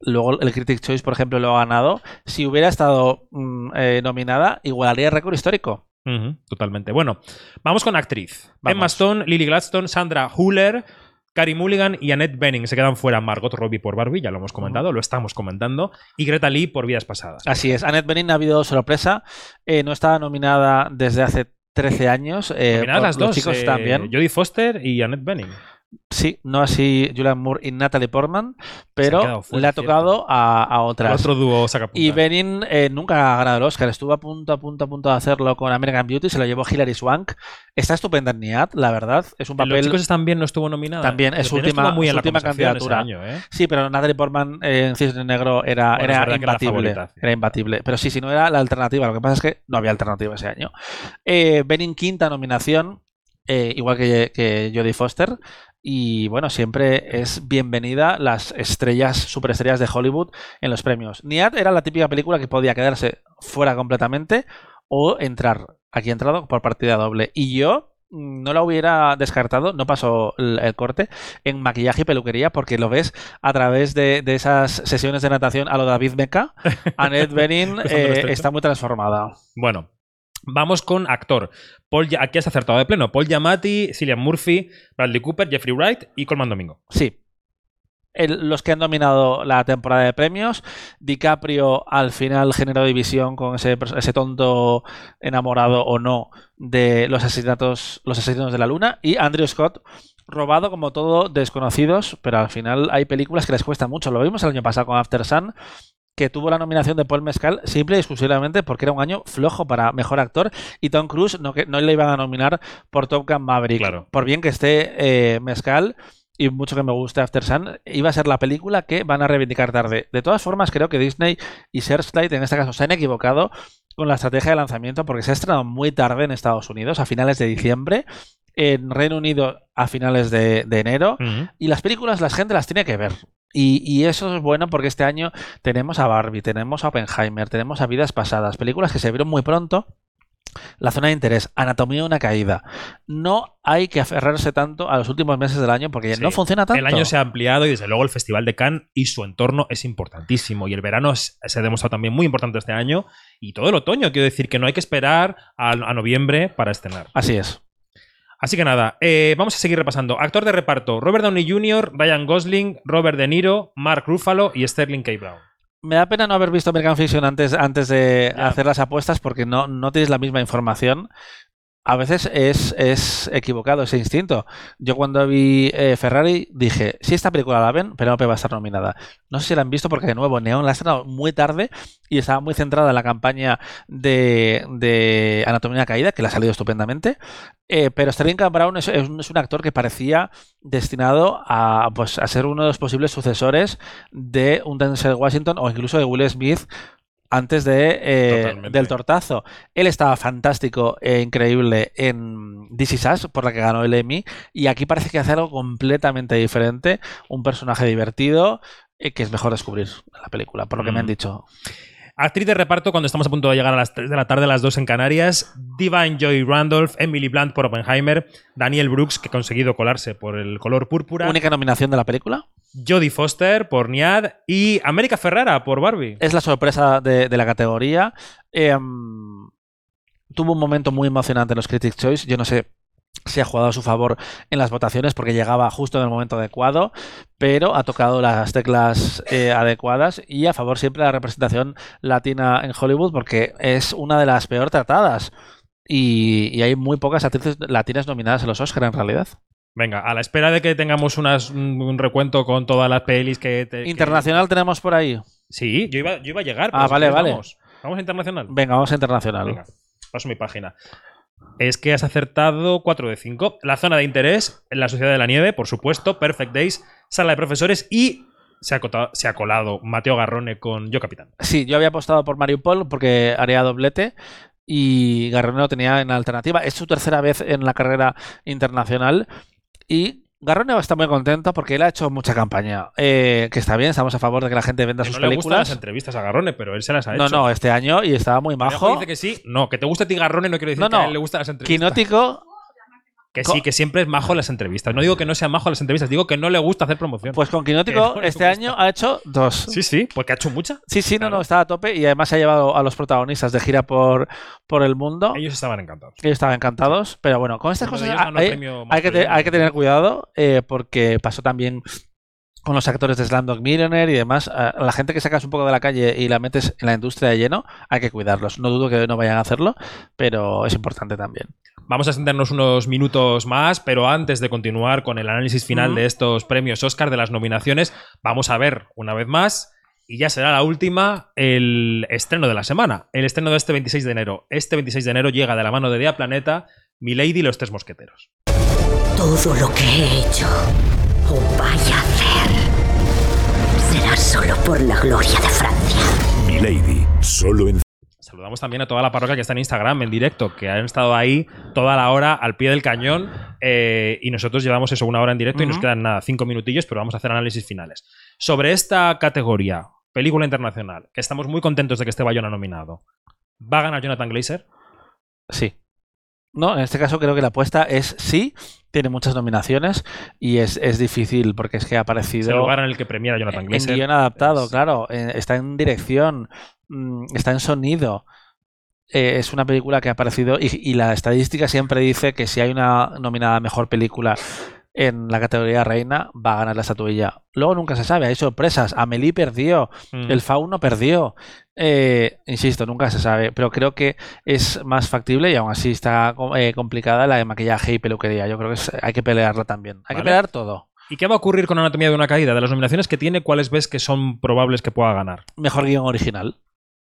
Luego el Critic Choice, por ejemplo, lo ha ganado. Si hubiera estado mm, eh, nominada, igualaría el récord histórico. Totalmente. Bueno, vamos con actriz. Vamos. Emma Stone, Lily Gladstone, Sandra Huller, Carrie Mulligan y Annette Bening se quedan fuera. Margot Robbie por Barbie, ya lo hemos comentado, lo estamos comentando. Y Greta Lee por Vidas Pasadas. Así es. Annette Bening ha habido sorpresa. Eh, no estaba nominada desde hace 13 años. Eh, por- las los dos, chicos eh, también. Jodie Foster y Annette Bening. Sí, no así Julian Moore y Natalie Portman, pero fuera, le ha tocado a, a otras. otro dúo saca Y Benin eh, nunca ha ganado el Oscar. Estuvo a punto, a punto, a punto de hacerlo con American Beauty. Se lo llevó Hilary Swank. Está estupenda en Niad, la verdad. Es un Los papel. chicos están bien, no estuvo nominada. También, es su también última- muy su en la última candidatura. año, ¿eh? Sí, pero Natalie Portman eh, en Cisne Negro era, Bueno, era imbatible. sí. era imbatible. Pero sí, si no era la alternativa. Lo que pasa es que no había alternativa ese año. Eh, Benin, quinta nominación. eh, igual que, que Jodie Foster. Y bueno, siempre es bienvenida las estrellas, superestrellas de Hollywood en los premios. Niad era la típica película que podía quedarse fuera completamente o entrar. Aquí entrado por partida doble. Y yo mm, no la hubiera descartado, no pasó el, el corte, en maquillaje y peluquería, porque lo ves a través de, de esas sesiones de natación a lo David Meca. Annette el eh, está muy transformada. Bueno, vamos con actor. Paul, aquí has acertado de pleno. Paul Giamatti, Cillian Murphy, Bradley Cooper, Jeffrey Wright y Colman Domingo. Sí. Los que han dominado la temporada de premios. DiCaprio al final generó división con ese, ese tonto enamorado o no de los asesinatos, los asesinos de la luna. Y Andrew Scott robado como todo desconocidos, pero al final hay películas que les cuesta mucho. Lo vimos el año pasado con After Sun, que tuvo la nominación de Paul Mescal simple y exclusivamente porque era un año flojo para mejor actor y Tom Cruise no, que, no le iban a nominar por Top Gun Maverick. Claro. Por bien que esté eh, Mescal y mucho que me guste After Sun, iba a ser la película que van a reivindicar tarde. De todas formas, creo que Disney y Searchlight en este caso se han equivocado con la estrategia de lanzamiento porque se ha estrenado muy tarde en Estados Unidos, a finales de diciembre, en Reino Unido a finales de, de enero, y las películas la gente las tiene que ver. Y, y eso es bueno porque este año tenemos a Barbie, tenemos a Oppenheimer, tenemos a Vidas Pasadas, películas que se vieron muy pronto La zona de interés, anatomía de una caída. No hay que aferrarse tanto a los últimos meses del año porque Sí. no funciona tanto. El año se ha ampliado y desde luego el Festival de Cannes y su entorno es importantísimo. Y el verano se ha demostrado también muy importante este año. Y todo el otoño, quiero decir que no hay que esperar a, a noviembre para estrenar. Así es. Así que nada, eh, vamos a seguir repasando. Actor de reparto: Robert Downey Jr., Ryan Gosling, Robert De Niro, Mark Ruffalo y Sterling K. Brown. Me da pena no haber visto American Fiction antes, antes de hacer las apuestas porque no, no tienes la misma información. A veces es, es equivocado ese instinto. Yo cuando vi eh, Ferrari dije, si esta película la ven, Penélope va a estar nominada. No sé si la han visto porque de nuevo Neon la ha estrenado muy tarde y estaba muy centrada en la campaña de, de Anatomía Caída, que le ha salido estupendamente. Eh, pero Sterling. Brown es, es un, es un actor que parecía destinado a, pues, a ser uno de los posibles sucesores de un Denzel Washington o incluso de Will Smith antes de, eh, del tortazo. Él estaba fantástico e increíble en Is Us, por la que ganó el Emmy, y aquí parece que hace algo completamente diferente, un personaje divertido eh, que es mejor descubrir en la película, por lo que me han Mm. dicho. Actriz de reparto cuando estamos a punto de llegar a las 3 de la tarde, las 2 en Canarias. Divine Joy Randolph, Emily Blunt por Oppenheimer, Daniel Brooks, que ha conseguido colarse por el color púrpura, Única nominación de la película. Jodie Foster por Niad y América Ferrara por Barbie. Es la sorpresa de, la categoría. Em, tuvo un momento muy emocionante en los Critics' Choice. Yo no sé si ha jugado a su favor en las votaciones porque llegaba justo en el momento adecuado, pero ha tocado las teclas eh, adecuadas y a favor siempre de la representación latina en Hollywood porque es una de las peor tratadas. Y, y hay muy pocas actrices latinas nominadas en los Oscar en realidad. Venga, a la espera de que tengamos unas- un, recuento con todas las pelis que... te- que- Internacional tenemos por ahí. Sí, yo iba, yo iba a llegar. Ah, vale, vale. Vamos, vamos a internacional. Venga, vamos a internacional. Venga, paso mi página. Es que has acertado 4 de 5. La zona de interés, la Sociedad de la Nieve, por supuesto, Perfect Days, Sala de Profesores y se ha, cota- se ha colado Mateo Garrone con Yo Capitán. Sí, yo había apostado por Mariupol porque haría doblete y Garrone lo tenía en alternativa. Es su tercera vez en la carrera internacional y Garrone está muy contento porque él ha hecho mucha campaña. Eh, que está bien, estamos a favor de que la gente venda Que sus no le gustan las películas. entrevistas a Garrone, pero él se las ha No, hecho. no, este año y estaba muy majo. dice que sí. No, que te guste a ti Garrone no quiere decir No, que a no. él le gustan las entrevistas. Quinótico, Que sí, que siempre es majo en las entrevistas. No digo que no sea majo en las entrevistas, digo que no le gusta hacer promoción. pues con Quinótico no este año ha hecho dos. sí, sí, porque ha hecho mucha. Sí, sí, no, Claro. no, está a tope y además se ha llevado a los protagonistas de gira por, por el mundo. Ellos estaban encantados. Ellos estaban encados, pero bueno, con estas Uno cosas hay, que, te- hay que tener cuidado eh, porque pasó también con los actores de Slamdog Millionaire y demás. A la gente que sacas un poco de la calle y la metes en la industria de lleno, hay que cuidarlos. No dudo que no vayan a hacerlo, pero es importante también. Vamos a extendernos unos minutos más, pero antes de continuar con el análisis final de estos premios Oscar, de las nominaciones, vamos a ver una vez más, y ya será la última, el estreno de la semana. El estreno de este 26 de enero. Este 26 de enero llega de la mano de Dea Planeta, Milady y los Tres Mosqueteros. Todo lo que he hecho o vaya a hacer será solo por la gloria de Francia. Milady, solo en Saludamos también a toda la parroquia que está en Instagram en directo, que han estado ahí toda la hora al pie del cañón eh, y nosotros llevamos eso una hora en directo y nos quedan nada, cinco minutillos, pero vamos a hacer análisis finales. Sobre esta categoría, película internacional, que estamos muy contentos de que esté Bayona nominado, ¿va a ganar Jonathan Glazer? Sí. No, en este caso creo que la apuesta es sí, tiene muchas nominaciones y es, es difícil porque es que ha Es aparecido... el lugar en el que premiera Jonathan en Glazer. guion adaptado, Es- claro. eh, está en dirección, está en sonido. Eh, es una película que ha aparecido y, y la estadística siempre dice que si hay una nominada mejor película en la categoría reina, va a ganar la estatuilla. Luego nunca se sabe, hay sorpresas. Amelie perdió, Mm. el Fauno perdió. Eh, insisto, nunca se sabe, pero creo que es más factible y aún así está eh, complicada la de maquillaje y peluquería. Yo creo que es- hay que pelearla también. Hay Vale. que pelear todo. ¿Y qué va a ocurrir con Anatomía de una caída? De las nominaciones que tiene, ¿cuáles ves que son probables que pueda ganar? mejor guion original.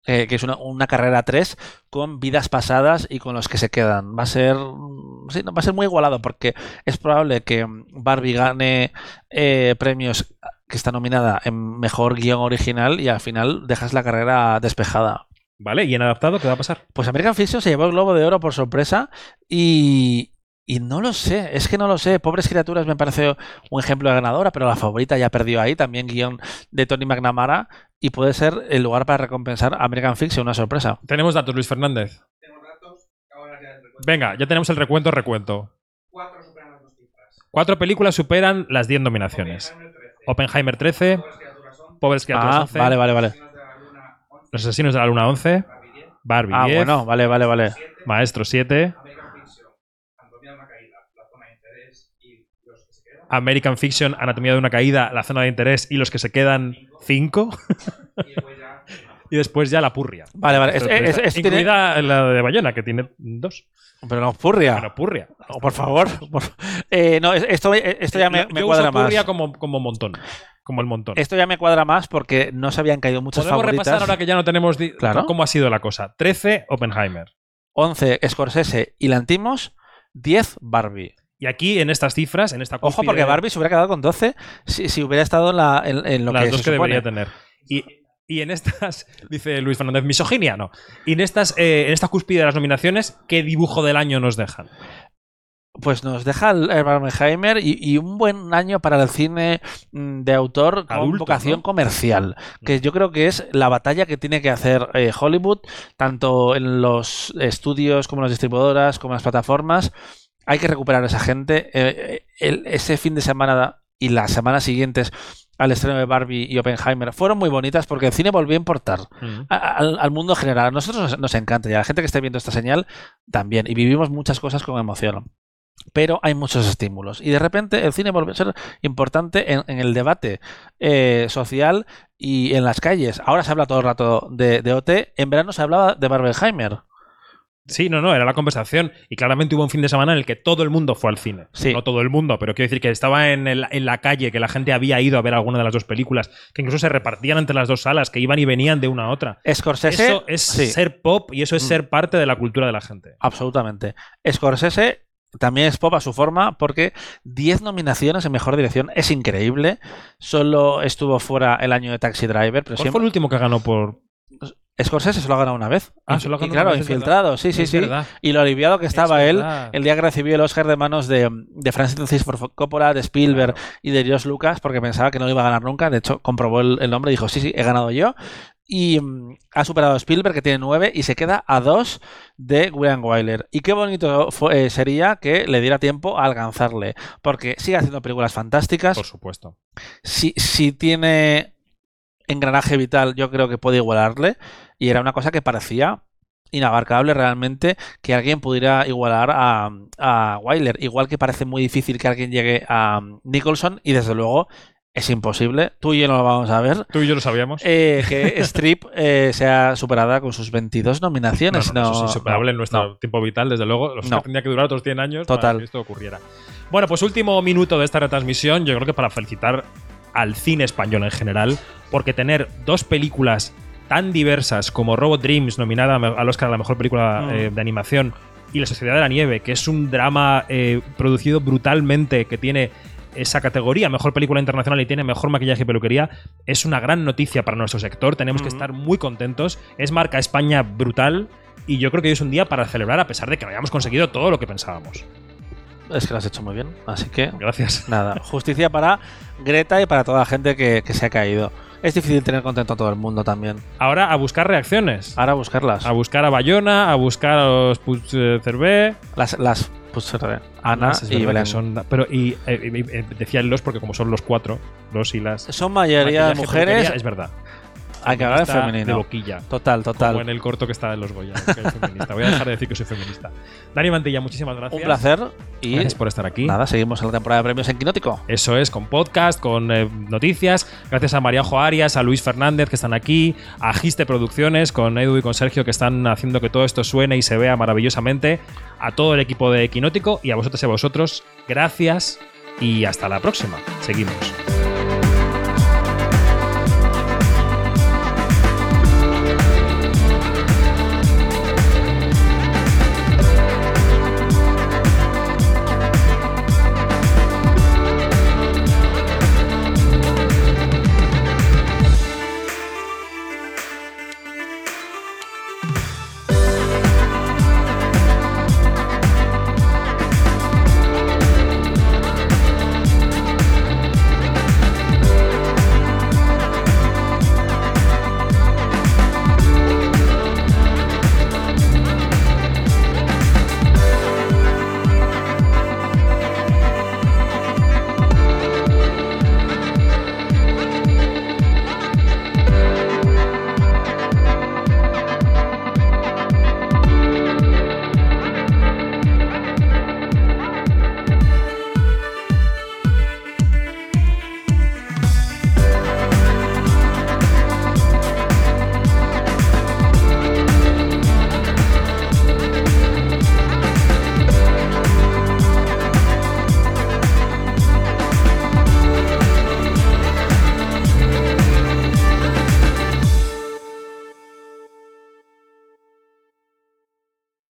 Eh, que es una, una carrera 3 con vidas pasadas y con los que se quedan. Va a ser. mm, sí, no, va a ser muy igualado porque es probable que Barbie gane eh, premios que está nominada en mejor guion original y al final dejas la carrera despejada. ¿Vale? ¿Y en adaptado qué va a pasar? Pues American Fiction se llevó el Globo de Oro por sorpresa y, y no lo sé, es que no lo sé. Pobres criaturas me parece un ejemplo de ganadora, pero la favorita ya perdió ahí, también guion de Tony McNamara y puede ser el lugar para recompensar a American Fiction, una sorpresa. Tenemos datos, Luis Fernández. Venga, ya tenemos el recuento, recuento. Cuatro películas superan las 10 nominaciones. Oppenheimer 13, Pobres criaturas Ah, 11, vale, vale, vale. Los asesinos de la luna 11, Barbie Ah, 10, bueno, vale, vale, vale. Maestro 7, American Fiction, Anatomía de una caída, La zona de interés y los que se quedan 5. y después ya la purria. Vale, vale. Es- es- es- tiene- Incluida la de Bayona, que tiene dos. Pero no, Purria. Bueno, purria. Oh, por favor. por- Eh, no, es- esto, esto ya me, Yo me uso cuadra más. purria como, como montón. Como el montón. Esto ya me cuadra más porque no se habían caído muchas Podemos favoritas. repasar ahora que ya no tenemos Claro. cómo ha sido la cosa. 13, Oppenheimer. 11 Scorsese y Lantimos, 10 Barbie. Y aquí, en estas cifras, en esta Ojo, cúspide, porque Barbie se hubiera quedado con 12 si, si hubiera estado en, la- en- en lo las que dos se que supone. debería tener. Y, y en estas, dice Luis Fernández, misoginia, no. Y en estas, eh, en esta cúspide de las nominaciones, ¿qué dibujo del año nos dejan? Pues nos deja el Barbenheimer y, y un buen año para el cine mm, de autor con vocación ¿no? comercial, que yo creo que es la batalla que tiene que hacer eh, Hollywood, tanto en los estudios como en las distribuidoras, como en las plataformas. Hay que recuperar a esa gente. Eh, el- ese fin de semana y las semanas siguientes al estreno de Barbie y Oppenheimer fueron muy bonitas porque el cine volvió a importar a- al, al mundo general. A nosotros nos, nos encanta y a la gente que esté viendo esta señal también. Y vivimos muchas cosas con emoción. Pero hay muchos estímulos. Y de repente el cine volvió a ser importante en, en el debate eh, social y en las calles. Ahora se habla todo el rato de, de OT. En verano se hablaba de Barbenheimer. Sí, no, no, era la conversación. Y claramente hubo un fin de semana en el que todo el mundo fue al cine. Sí. No todo el mundo, pero quiero decir que estaba en, el- en la calle, que la gente había ido a ver alguna de las dos películas, que incluso se repartían entre las dos salas, que iban y venían de una a otra. Scorsese. Eso es sí, ser pop y eso es Mm. ser parte de la cultura de la gente. absolutamente. Scorsese también es pop a su forma porque 10 nominaciones en mejor dirección es increíble. Solo estuvo fuera el año de Taxi Driver, pero ¿Cuál siempre. fue el último que ganó por...? Scorsese solo ha ganado una vez. Ah, Y- solo ha y ganado claro, una vez, es infiltrado, sí, sí, Es sí. verdad. Y lo aliviado que estaba Es él verdad. el día que recibió el Oscar de manos de, de Francis Ford Coppola, de Spielberg y de George Lucas, porque pensaba que no lo iba a ganar nunca. De hecho, comprobó el, el nombre y dijo, sí, sí, he ganado yo. Y mm, ha superado a Spielberg, que tiene nueve, y se queda a dos de William Wyler. Y qué bonito fue- eh, sería que le diera tiempo a alcanzarle, porque sigue haciendo películas fantásticas. Por supuesto. si, si tiene engranaje vital, yo creo que puede igualarle. Y era una cosa que parecía inabarcable realmente que alguien pudiera igualar a, a Wyler. Igual que parece muy difícil que alguien llegue a Nicholson y desde luego es imposible. Tú y yo no lo vamos a ver. Tú y yo lo sabíamos. eh, que Strip eh, sea superada con sus 22 no, nominaciones. no, no, eso es insuperable en nuestro no. tiempo vital, desde luego. Los tendría que durar otros 100 años Total. para que esto ocurriera. Bueno, pues último minuto de esta retransmisión, yo creo que para felicitar al cine español en general, porque tener dos películas tan diversas como Robot Dreams, nominada al Oscar a la mejor película Mm. eh, de animación, y La Sociedad de la Nieve, que es un drama eh, producido brutalmente, que tiene esa categoría, mejor película internacional y tiene mejor maquillaje y peluquería, es una gran noticia para nuestro sector. Tenemos que Ujú. estar muy contentos. Es marca España brutal. Y yo creo que hoy es un día para celebrar a pesar de que no hayamos conseguido todo lo que pensábamos. Es que lo has hecho muy bien. Así que Gracias. Nada, justicia para Greta y para toda la gente que, que se ha caído. Es difícil tener contento a todo el mundo también. Ahora a buscar reacciones. Ahora buscarlas. A buscar a Bayona, a buscar a los Puig eh, Cervé. Las, las pues, Ana y Belén. Son, son- pero y, eh, y- y- decía el los porque como son los cuatro, los y las. mayoría de mujeres. Es verdad. Hay que hablar de femenino. De boquilla. Total, total. Como en el corto que está en los Goya. que feminista. Voy a dejar de decir que soy feminista. Dani Mantilla, muchísimas gracias. Un placer. Y Gracias por estar aquí. nada, seguimos en la temporada de premios en Quinótico. Eso es, con podcast, con eh, noticias. Gracias a Mariajo Arias, a Luis Fernández que están aquí, a Giste Producciones, con Edu y con Sergio que están haciendo que todo esto suene y se vea maravillosamente. A todo el equipo de Quinótico y a vosotros y a vosotros, gracias y hasta la próxima. Seguimos.